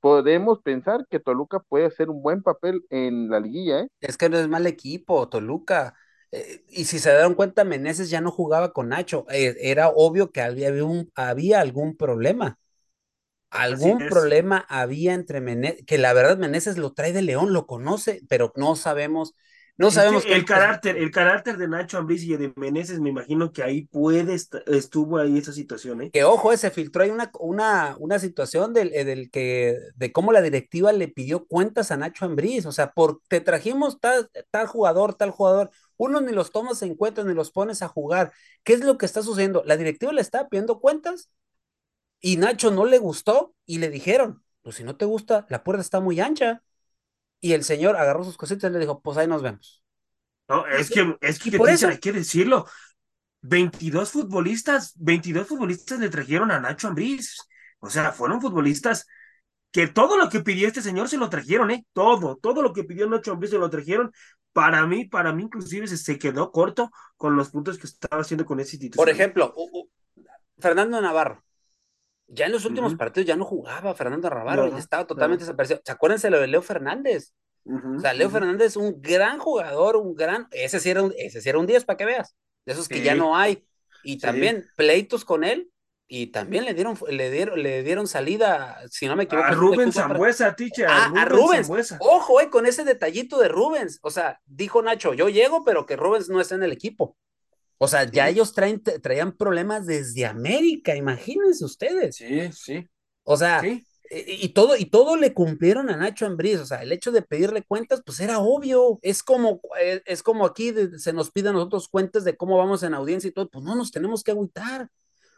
podemos pensar que Toluca puede hacer un buen papel en la liguilla, ¿eh? Es que no es mal equipo, Toluca. Eh, y si se dieron cuenta, Meneses ya no jugaba con Nacho. Eh, era obvio que había, un, había algún problema. Algún problema había entre Meneses, que la verdad Meneses lo trae de León, lo conoce, pero no sabemos no sabemos el carácter, el carácter de Nacho Ambriz y de Meneses, me imagino que ahí puede estuvo ahí esa situación, ¿eh? Que ojo, eh, se filtró ahí una, una, una situación del, eh, del, que, de cómo la directiva le pidió cuentas a Nacho Ambriz, o sea, por te trajimos tal, tal jugador, tal jugador, uno ni los tomas en cuenta ni los pones a jugar. ¿Qué es lo que está sucediendo? La directiva le está pidiendo cuentas y Nacho no le gustó y le dijeron, pues si no te gusta, la puerta está muy ancha. Y el señor agarró sus cositas y le dijo, pues ahí nos vemos. No, es que, es que, hay que decirlo. 22 futbolistas, 22 futbolistas le trajeron a Nacho Ambriz. O sea, fueron futbolistas que todo lo que pidió este señor se lo trajeron, ¿eh? Todo, todo lo que pidió Nacho Ambriz se lo trajeron. Para mí, para mí inclusive se, quedó corto con los puntos que estaba haciendo con ese instituto. Por ejemplo, Fernando Navarro. Ya en los últimos partidos ya no jugaba Fernando Navarro, estaba totalmente desaparecido. ¿Se acuérdense lo de Leo Fernández? o sea, Leo Fernández es un gran jugador, un gran, ese sí era un, ese sí era un 10 para que veas, de esos que ya no hay. Y también pleitos con él, y también le dieron, le dieron, le dieron salida, si no me equivoco. A Rubens Zambuesa. Ah, a, Rubens. Ojo, eh, con ese detallito de Rubens. O sea, dijo Nacho, yo llego, pero que Rubens no esté en el equipo. O sea, ya ellos traen, traían problemas desde América, imagínense ustedes. Sí, sí. O sea, y, todo, y todo le cumplieron a Nacho Ambriz, o sea, el hecho de pedirle cuentas, pues era obvio, es como, eh, es como aquí se nos piden a nosotros cuentas de cómo vamos en audiencia y todo, pues no nos tenemos que agüitar.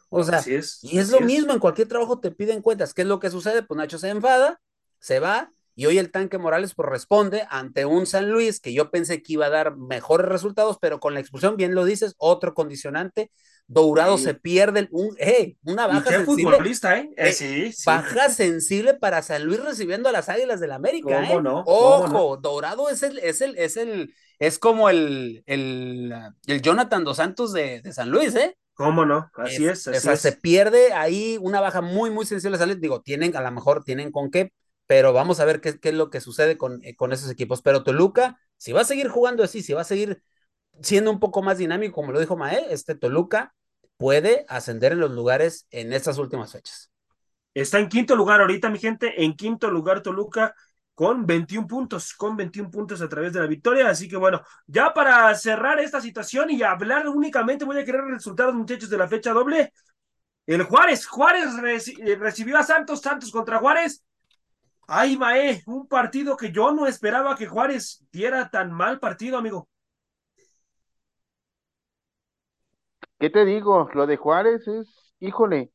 O sea, es, y es lo mismo, en cualquier trabajo te piden cuentas. ¿Qué es lo que sucede? Pues Nacho se enfada, se va, y hoy el tanque Morales pues responde ante un San Luis que yo pensé que iba a dar mejores resultados, pero con la expulsión, bien lo dices, otro condicionante. Dourado se pierde un, eh, una baja sensible. Futbolista, ¿eh? eh sí, Baja sensible para San Luis recibiendo a las Águilas del América, ¿Cómo ¿eh? No? Ojo, Dourado es el, es el, es el, es como el, el, el Jonathan dos Santos de, de San Luis, ¿eh? ¿Cómo no? Así es. así o sea, se pierde ahí una baja muy, muy sensible. Digo, tienen, a lo mejor tienen con qué, pero vamos a ver qué, qué es lo que sucede con, eh, con, esos equipos. Pero Toluca, si va a seguir jugando así, si va a seguir siendo un poco más dinámico, como lo dijo Mae, este Toluca puede ascender en los lugares en estas últimas fechas. Está en quinto lugar ahorita, mi gente, en quinto lugar Toluca con 21 puntos, con 21 puntos a través de la victoria. Así que bueno, ya para cerrar esta situación y hablar únicamente, voy a querer resultados, muchachos, de la fecha doble. El Juárez, Juárez eh, recibió a Santos, Santos contra Juárez. Ay, Mae, un partido que yo no esperaba que Juárez diera tan mal partido, amigo. ¿Qué te digo? Lo de Juárez es, híjole,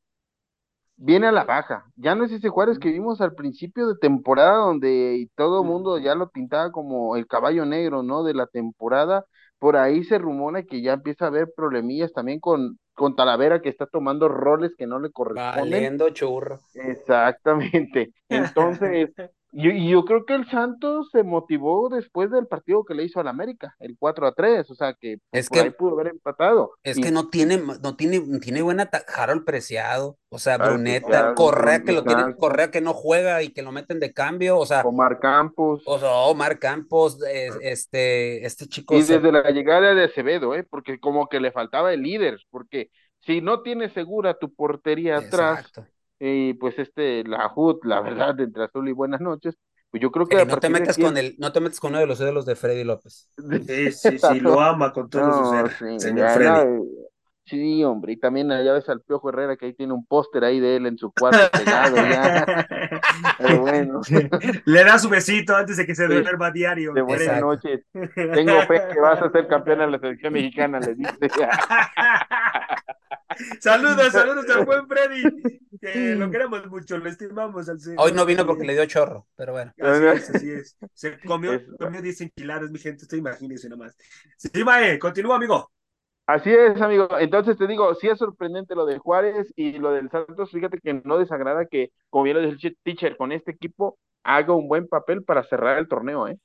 viene a la baja. Ya no es ese Juárez que vimos al principio de temporada donde todo el mundo ya lo pintaba como el caballo negro, ¿no? De la temporada. Por ahí se rumora que ya empieza a haber problemillas también con, con Talavera que está tomando roles que no le corresponden. Valiendo churro. Exactamente. Entonces, yo, yo creo que el Santos se motivó después del partido que le hizo al América, el 4 a 3, o sea que, es que ahí pudo haber empatado. Es que no tiene, no tiene, tiene buena Harold Preciado, o sea, Bruneta, Correa que lo tiene, Correa que no juega y que lo meten de cambio, o sea, Omar Campos. O sea, Omar Campos, este, este chico. Y desde la llegada de Acevedo, eh, porque como que le faltaba el líder, porque si no tienes segura tu portería atrás, y pues este, la HUD, la verdad, entre azul y buenas noches, pues yo creo que... no te metas con el, no te metes con uno de los ídolos de Freddy López. Sí, sí, sí, lo ama con todos no, sí, señor Freddy. sí, hombre, y también ya ves al Piojo Herrera que ahí tiene un póster ahí de él en su cuarto pegado ya. Pero bueno. Le da su besito antes de que se duerma diario. De buenas noches. Tengo fe que vas a ser campeón en la selección mexicana, le dice. saludos, saludos al buen Freddy. Que lo queremos mucho, lo estimamos. Al Hoy no vino porque le dio chorro, pero bueno. Así es, así es. Se comió, comió 10 enchiladas, mi gente, usted imagínese nomás. Sí, Mae, continúa, amigo. Así es, amigo. Entonces te digo, sí es sorprendente lo de Juárez y lo del Santos. Fíjate que no desagrada que, como bien lo dice el teacher, con este equipo haga un buen papel para cerrar el torneo, ¿eh?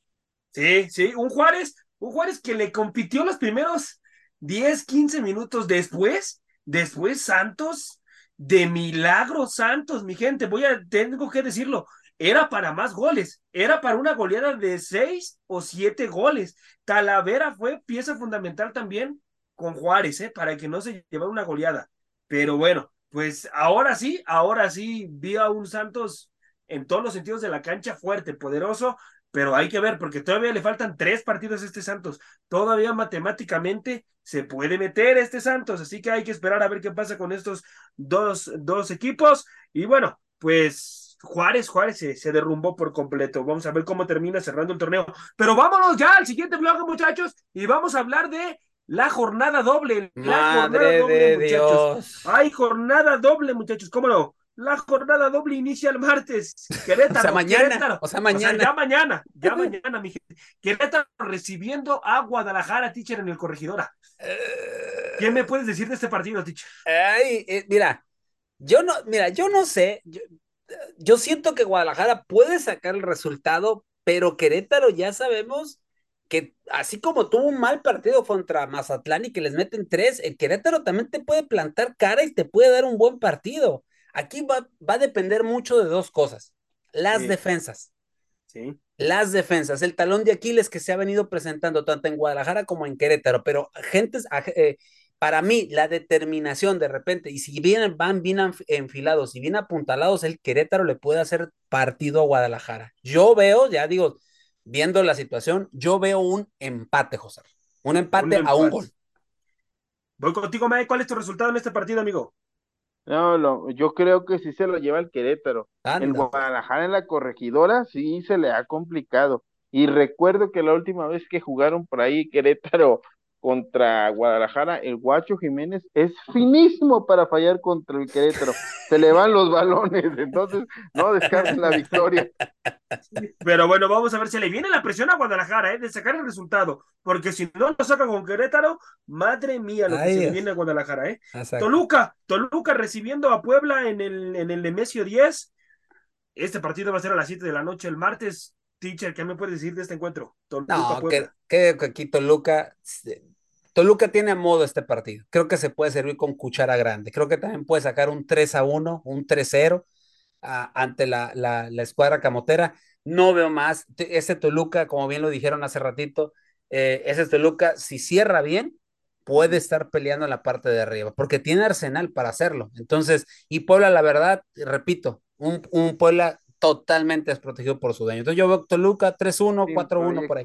Sí, sí, un Juárez, un Juárez que le compitió los primeros 10, 15 minutos después Después Santos, de milagro Santos, mi gente, voy a, tengo que decirlo, era para más goles, era para una goleada de seis o siete goles. Talavera fue pieza fundamental también con Juárez, ¿eh? para que no se llevara una goleada. Pero bueno, pues ahora sí, ahora sí vi a un Santos en todos los sentidos de la cancha fuerte, poderoso, pero hay que ver, porque todavía le faltan tres partidos a este Santos. Todavía matemáticamente se puede meter este Santos, así que hay que esperar a ver qué pasa con estos dos, dos equipos. Y bueno, pues Juárez, Juárez se, se, derrumbó por completo. Vamos a ver cómo termina cerrando el torneo. Pero vámonos ya al siguiente bloque, muchachos, y vamos a hablar de la jornada doble. La jornada doble, muchachos. Hay jornada doble, muchachos, ¿cómo no? La jornada doble inicia el martes. Querétaro. o sea, mañana. O sea, mañana. ya mañana, ya mañana, mi gente. Querétaro recibiendo a Guadalajara, teacher, en el corregidora. Uh... ¿Qué me puedes decir de este partido, teacher? Ay, eh, mira, yo no, mira, yo no sé. Yo, yo siento que Guadalajara puede sacar el resultado, pero Querétaro ya sabemos que así como tuvo un mal partido contra Mazatlán y que les meten tres, el Querétaro también te puede plantar cara y te puede dar un buen partido. Aquí va, va a depender mucho de dos cosas. Las Sí. defensas. Sí. Las defensas, el talón de Aquiles que se ha venido presentando tanto en Guadalajara como en Querétaro, pero gentes, aj- eh, para mí, la determinación de repente, y si bien van bien enf- enfilados y bien apuntalados, el Querétaro le puede hacer partido a Guadalajara. Yo veo, ya digo, viendo la situación, yo veo un empate, José. Un empate a un gol. Voy contigo, Mae. ¿Cuál es tu resultado en este partido, amigo? No, lo- yo creo que sí se lo lleva el Querétaro. El Anda. Guadalajara en la corregidora sí se le ha complicado. Y recuerdo que la última vez que jugaron por ahí Querétaro contra Guadalajara, el Guacho Jiménez es finísimo para fallar contra el Querétaro. Se le van los balones, entonces no descansen la victoria. Pero bueno, vamos a ver, si le viene la presión a Guadalajara, ¿eh? De sacar el resultado, porque si no lo saca con Querétaro, madre mía, lo que se le viene a Guadalajara, ¿eh? Toluca, Toluca recibiendo a Puebla en el, en el Nemesio 10. Este partido va a ser a las 7 de la noche el martes. Teacher, ¿qué me puedes decir de este encuentro? Toluca, no, que, que, aquí Toluca Toluca tiene a modo este partido. Creo que se puede servir con cuchara grande. Creo que también puede sacar un 3 a 1, un 3-0 ante la, la, escuadra camotera. No veo más. Ese Toluca, como bien lo dijeron hace ratito, eh, ese Toluca, si cierra bien, puede estar peleando en la parte de arriba, porque tiene arsenal para hacerlo. Entonces, y Puebla, la verdad, repito, un, un Puebla totalmente desprotegido por su daño. Entonces yo veo Toluca 3-1, 4-1 por ahí.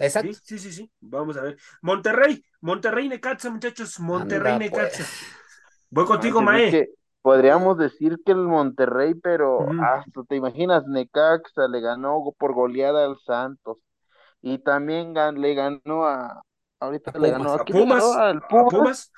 Exacto. Sí, sí, sí, Vamos a ver. Monterrey, Monterrey Necaxa, muchachos. Monterrey Necaxa. Pues. Voy contigo, Mae. podríamos decir que el Monterrey, pero hasta te imaginas, Necaxa le ganó por goleada al Santos. Y también le ganó a. Ahorita le ganó a, Pumas, al Pumas. ¿A Pumas?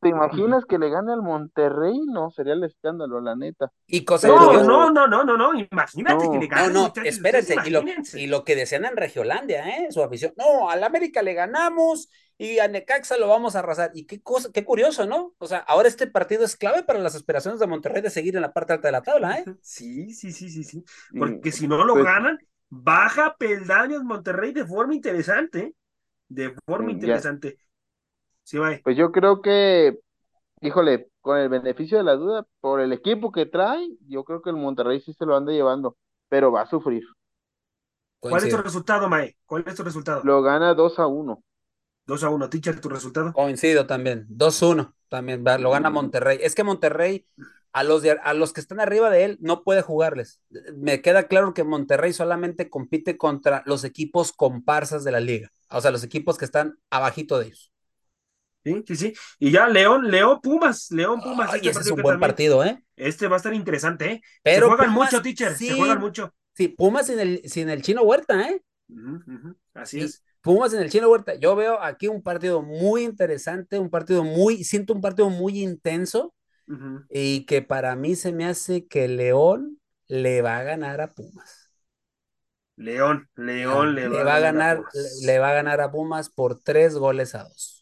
¿Te imaginas que le gane al Monterrey? No, sería el escándalo, la neta. Y cosa no, no, no, no, no, no, imagínate que le gane. No, no, espérense, y lo, y lo, que decían en Regiolandia, ¿eh? Su afición. No, al América le ganamos y a Necaxa lo vamos a arrasar. Y qué cosa, qué curioso, ¿no? O sea, ahora este partido es clave para las aspiraciones de Monterrey de seguir en la parte alta de la tabla, ¿eh? Sí, sí, sí, sí, sí. Porque si no lo pues ganan, baja peldaños Monterrey de forma interesante, ¿eh? De forma interesante. Pues yo creo que, híjole, con el beneficio de la duda, por el equipo que trae, yo creo que el Monterrey sí se lo anda llevando, pero va a sufrir. ¿Cuál es tu resultado, Mae? ¿Cuál es tu resultado? Lo gana 2 a 1. 2 a 1. Teacher, ¿tu resultado? Coincido también. 2 a 1 también. Lo gana Monterrey. Es que Monterrey, a los, a los que están arriba de él, no puede jugarles. Me queda claro que Monterrey solamente compite contra los equipos comparsas de la liga. O sea, los equipos que están abajito de ellos. Sí, sí, sí. Y ya León, León Pumas, León Pumas. este ese es un buen partido, ¿eh? Este va a estar interesante, ¿eh? Pero se juegan mucho, teacher, se juegan mucho. Sí, Pumas sin el, sin el chino Huerta, ¿eh? Así es. Pumas en el chino Huerta. Yo veo aquí un partido muy interesante, un partido muy, siento un partido muy intenso y que para mí se me hace que León le va a ganar a Pumas. León, León le, va, a ganar, le va a ganar a Pumas por tres goles a dos.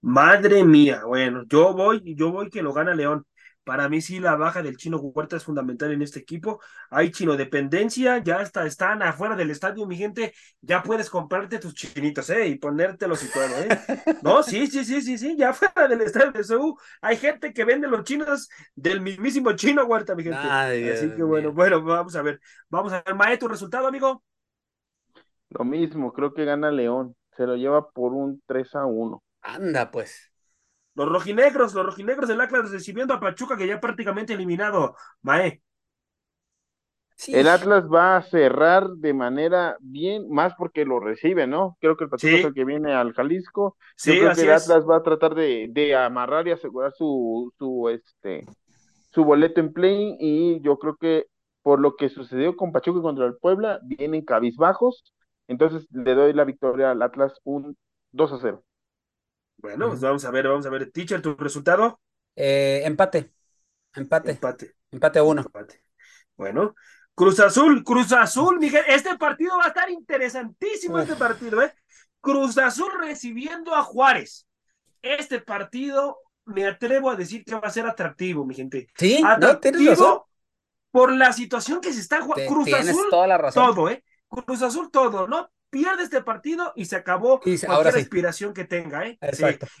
Madre mía, bueno, yo voy, yo voy que lo gana León. Para mí sí la baja del chino Huerta es fundamental en este equipo. Hay chino dependencia, ya está, están afuera del estadio, mi gente. Ya puedes comprarte tus chinitos, ¿eh? Y ponértelos y todo, ¿eh? No, sí, sí, sí, sí, sí, ya fuera del estadio de Seúl hay gente que vende los chinos del mismísimo chino Huerta, mi gente. Así que bueno, bueno, vamos a ver. Vamos a ver, Mae, tu resultado, amigo. Lo mismo, creo que gana León. Se lo lleva por un 3 a 1. Anda, pues. Los rojinegros, los rojinegros del Atlas recibiendo a Pachuca, que ya prácticamente eliminado. Mae. El Atlas va a cerrar de manera bien, más porque lo recibe, ¿no? Creo que el Pachuca es el que viene al Jalisco. Sí, Yo creo que el Atlas va a tratar de, de, amarrar y asegurar su, su, este, su boleto en play. Y yo creo que por lo que sucedió con Pachuca contra el Puebla, vienen cabizbajos. Entonces le doy la victoria al Atlas un 2 a 0. Bueno, pues vamos a ver, vamos a ver. Teacher, ¿tu resultado? Eh, empate. Empate. Empate. Empate a uno. Empate. Bueno. Cruz Azul, Cruz Azul, Miguel. Este partido va a estar interesantísimo, este partido, ¿eh? Cruz Azul recibiendo a Juárez. Este partido, me atrevo a decir que va a ser atractivo, mi gente. Sí, atractivo por la situación que se está jugando. Cruz Azul, toda la razón. todo, ¿eh? Cruz Azul, todo, ¿no? Pierde este partido y se acabó cualquier aspiración que tenga, ¿eh?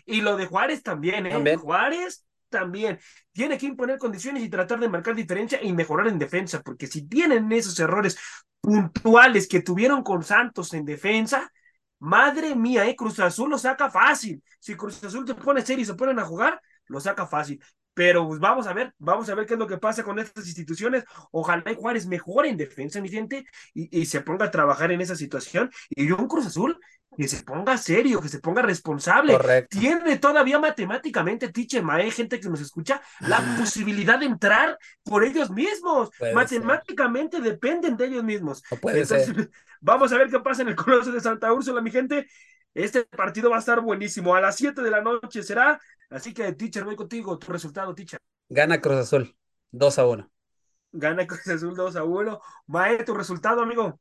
Y lo de Juárez también, ¿eh? Juárez también tiene que imponer condiciones y tratar de marcar diferencia y mejorar en defensa, porque si tienen esos errores puntuales que tuvieron con Santos en defensa, madre mía, ¿eh? Cruz Azul lo saca fácil. Si Cruz Azul te pone serio y se ponen a jugar, lo saca fácil. Pero pues, vamos a ver, vamos a ver qué es lo que pasa con estas instituciones. Ojalá Juárez mejore en defensa, mi gente, y, se ponga a trabajar en esa situación. Y un Cruz Azul que se ponga serio, que se ponga responsable. Tiene todavía matemáticamente, Tiche Mae, gente que nos escucha, la posibilidad de entrar por ellos mismos. matemáticamente dependen de ellos mismos. Entonces, vamos a ver qué pasa en el Coloso de Santa Úrsula, mi gente. Este partido va a estar buenísimo. A las 7 de la noche será. Así que, teacher, voy contigo. Tu resultado, teacher. Gana Cruz Azul, 2 a 1. Gana Cruz Azul 2 a 1. Mae, tu resultado, amigo.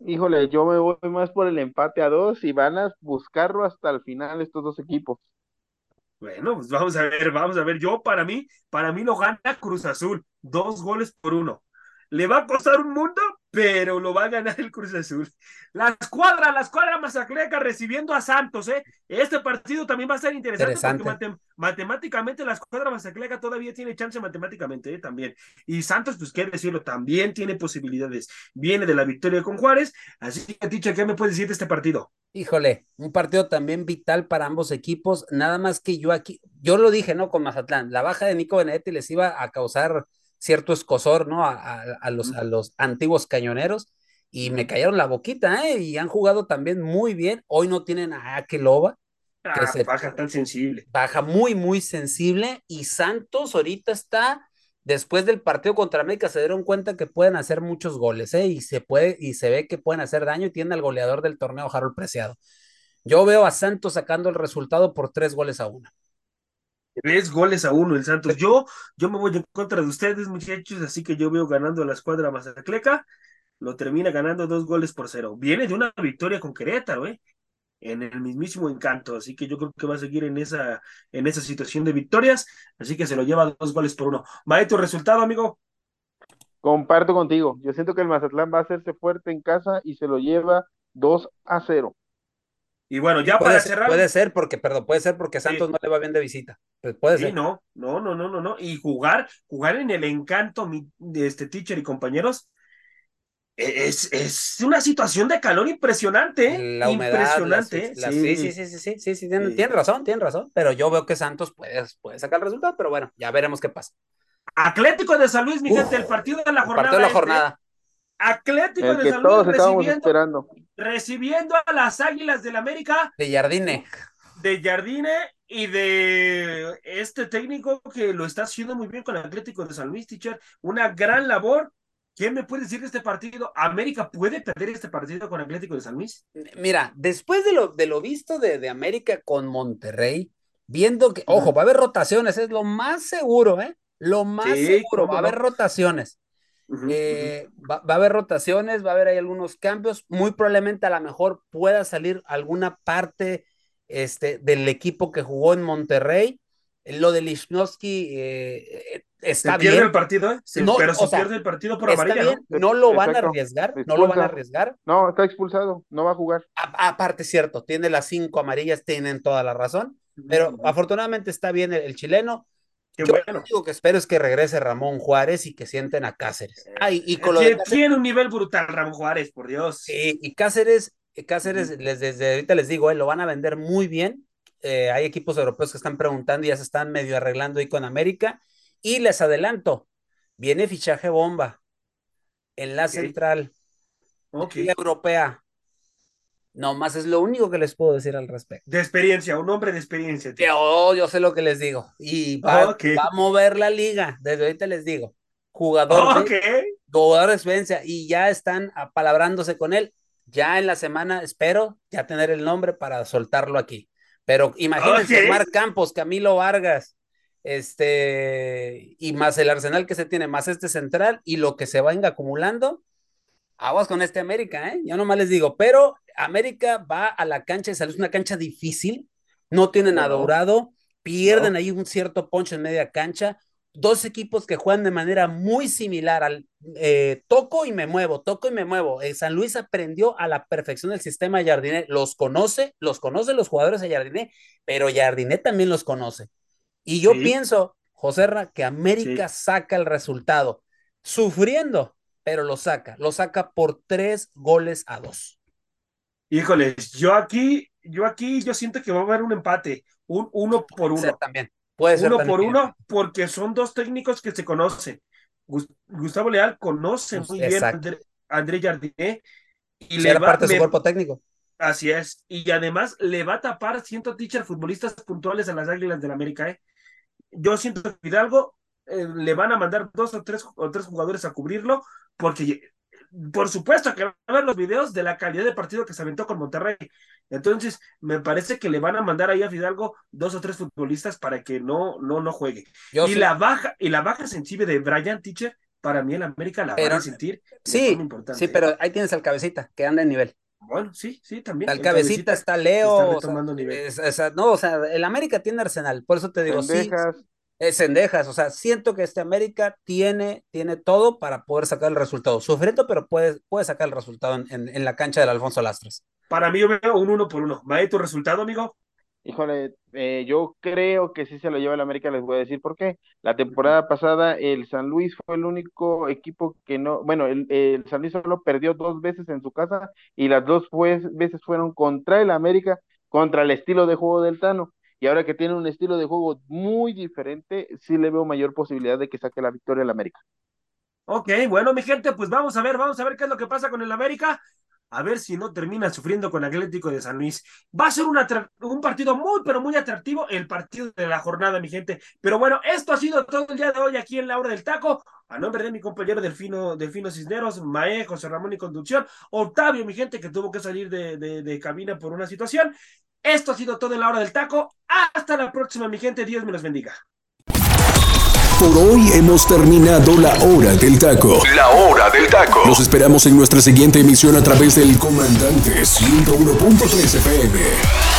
Híjole, yo me voy más por el empate a dos y van a buscarlo hasta el final estos dos equipos. Bueno, pues vamos a ver, vamos a ver. Yo, para mí, para mí lo gana Cruz Azul. Dos goles por uno. Le va a costar un mundo, pero lo va a ganar el Cruz Azul. La escuadra, la escuadra mazacleca recibiendo a Santos, ¿eh? Este partido también va a ser interesante, porque matemáticamente la escuadra mazacleca todavía tiene chance matemáticamente, ¿eh? También. Y Santos, pues qué decirlo, también tiene posibilidades. Viene de la victoria con Juárez, así que, Ticha, ¿qué me puedes decir de este partido? Híjole, un partido también vital para ambos equipos, nada más que yo aquí, yo lo dije, ¿no? Con Mazatlán, la baja de Nico Benedetti les iba a causar cierto escosor, ¿no? A, los, a los antiguos cañoneros y me cayeron la boquita, ¿eh? Y han jugado también muy bien. Hoy no tienen a Akeloba. Ah, que baja tan sensible. Baja muy, muy sensible. Y Santos ahorita está, después del partido contra América, se dieron cuenta que pueden hacer muchos goles, ¿eh? Y se puede, y se ve que pueden hacer daño y tiene al goleador del torneo, Harold Preciado. Yo veo a Santos sacando el resultado por tres goles a uno. Tres goles a uno el Santos. Yo, yo me voy en contra de ustedes, muchachos, así que yo veo ganando a la escuadra Mazacleca. Lo termina ganando dos goles por cero. Viene de una victoria con Querétaro, ¿eh? En el mismísimo encanto. Así que yo creo que va a seguir en esa, en esa situación de victorias. Así que se lo lleva dos goles por uno. ¿Va tu resultado, amigo? Comparto contigo. Yo siento que el Mazatlán va a hacerse fuerte en casa y se lo lleva dos a cero. Y bueno, ya para cerrar. Puede ser porque, perdón, puede ser porque Santos no le va bien de visita. Pues puede ser. no, no, no, no, no, no. Y jugar, jugar en el encanto de este teacher y compañeros. E, es, es una situación de calor impresionante, ¿eh? La humedad, impresionante. sí. sí, sí, sí, sí, sí, sí, tiene, razón, tiene razón, pero yo veo que Santos puede, puede sacar el resultado, pero bueno, ya veremos qué pasa. Atlético de San Luis, mi gente, el partido de la jornada. Partido de la jornada. Atlético de San Luis recibiendo, recibiendo a las Águilas del América. De Jardine. De Jardine y de este técnico que lo está haciendo muy bien con el Atlético de San Luis, teacher. Una gran labor. ¿Quién me puede decir de este partido? ¿América puede perder este partido con Atlético de San Luis? Mira, después de lo, de lo visto de, de América con Monterrey, viendo que, ojo, va a haber rotaciones, es lo más seguro, ¿eh? Lo más seguro, va a haber rotaciones. Eh, va, a haber rotaciones, va a haber ahí algunos cambios. Muy probablemente a lo mejor pueda salir alguna parte este, del equipo que jugó en Monterrey. Lo de Lichnowsky eh, está se pierde el partido, ¿eh? pero se pierde el partido por amarilla. ¿no? lo van a arriesgar, no lo van a arriesgar. No, está expulsado, no va a jugar. aparte, cierto, tiene las cinco amarillas, tienen toda la razón, pero afortunadamente está bien el chileno yo lo único que espero es que regrese Ramón Juárez y que sienten a Cáceres. y tiene un nivel brutal Ramón Juárez, por Dios. Sí, y Cáceres, Cáceres, les, desde ahorita les digo, eh, lo van a vender muy bien. Eh, hay equipos europeos que están preguntando y ya se están medio arreglando ahí con América. Y les adelanto, viene fichaje bomba en la central, okay. europea. No más es lo único que les puedo decir al respecto. De experiencia, un hombre de experiencia. Yo, yo sé lo que les digo. Y va, a mover la liga. Desde ahorita les digo. Jugador, de, jugador de experiencia. Y ya están apalabrándose con él. Ya en la semana espero ya tener el nombre para soltarlo aquí. Pero imagínense, Mar Campos, Camilo Vargas, este, y más el arsenal que se tiene, más este central y lo que se venga acumulando. Aguas con este América, ¿eh? Yo nomás les digo, pero América va a la cancha de salud, es una cancha difícil, no tienen a Dorado, pierden ahí un cierto poncho en media cancha, dos equipos que juegan de manera muy similar al eh, toco y me muevo, toco y me muevo. Eh, San Luis aprendió a la perfección el sistema de Jardiné, los conoce, los conoce los jugadores de Jardiné, pero Jardiné también los conoce. Y yo pienso, José que América saca el resultado, sufriendo, pero lo saca, lo saca por tres goles a dos. Híjoles, yo aquí, yo aquí, yo siento que va a haber un empate, un uno por uno. Ser también. Puede ser uno por uno, porque son dos técnicos que se conocen. Gustavo Leal conoce muy bien a André, Jardiné. Y le va, parte de su cuerpo técnico. Así es. Y además le va a tapar, siento, teacher, futbolistas puntuales a las Águilas del América. ¿eh? Yo siento que Hidalgo eh, le van a mandar dos o tres, o tres jugadores a cubrirlo, porque por supuesto que va a ver los videos de la calidad de partido que se aventó con Monterrey. Entonces, me parece que le van a mandar ahí a Fidalgo dos o tres futbolistas para que no, no, no juegue. y la baja, y la baja sensible de Brian Teacher, para mí en América la van a sentir. Sí, sí, pero ahí tienes al cabecita, que anda en nivel. Bueno, sí, sí, también. Al cabecita, está Leo. no, o sea, el América tiene arsenal, por eso te digo, sí. Es Cendejas, o sea, siento que este América tiene, tiene todo para poder sacar el resultado. Sufriendo, pero puede, puede sacar el resultado en, en, la cancha del Alfonso Lastras. Para mí yo veo un uno por uno. ¿Va tu resultado, amigo? Híjole, eh, yo creo que sí se lo lleva el América, les voy a decir por qué. La temporada pasada el San Luis fue el único equipo que no, bueno, el, el San Luis solo perdió dos veces en su casa y las dos veces fueron contra el América, contra el estilo de juego del Tano. Ahora que tiene un estilo de juego muy diferente, sí le veo mayor posibilidad de que saque la victoria el América. Ok, bueno, mi gente, pues vamos a ver, vamos a ver qué es lo que pasa con el América a ver si no termina sufriendo con Atlético de San Luis. Va a ser un partido muy, pero muy atractivo, el partido de la jornada, mi gente. Pero bueno, esto ha sido todo el día de hoy aquí en la hora del taco. A nombre de mi compañero Delfino, Delfino Cisneros, Mae, José Ramón y Conducción, Octavio, mi gente, que tuvo que salir de, de, de cabina por una situación. Esto ha sido todo en la hora del taco. Hasta la próxima, mi gente. Dios me los bendiga. Por hoy hemos terminado la hora del taco. La hora del taco. Los esperamos en nuestra siguiente emisión a través del Comandante 101.3 FM.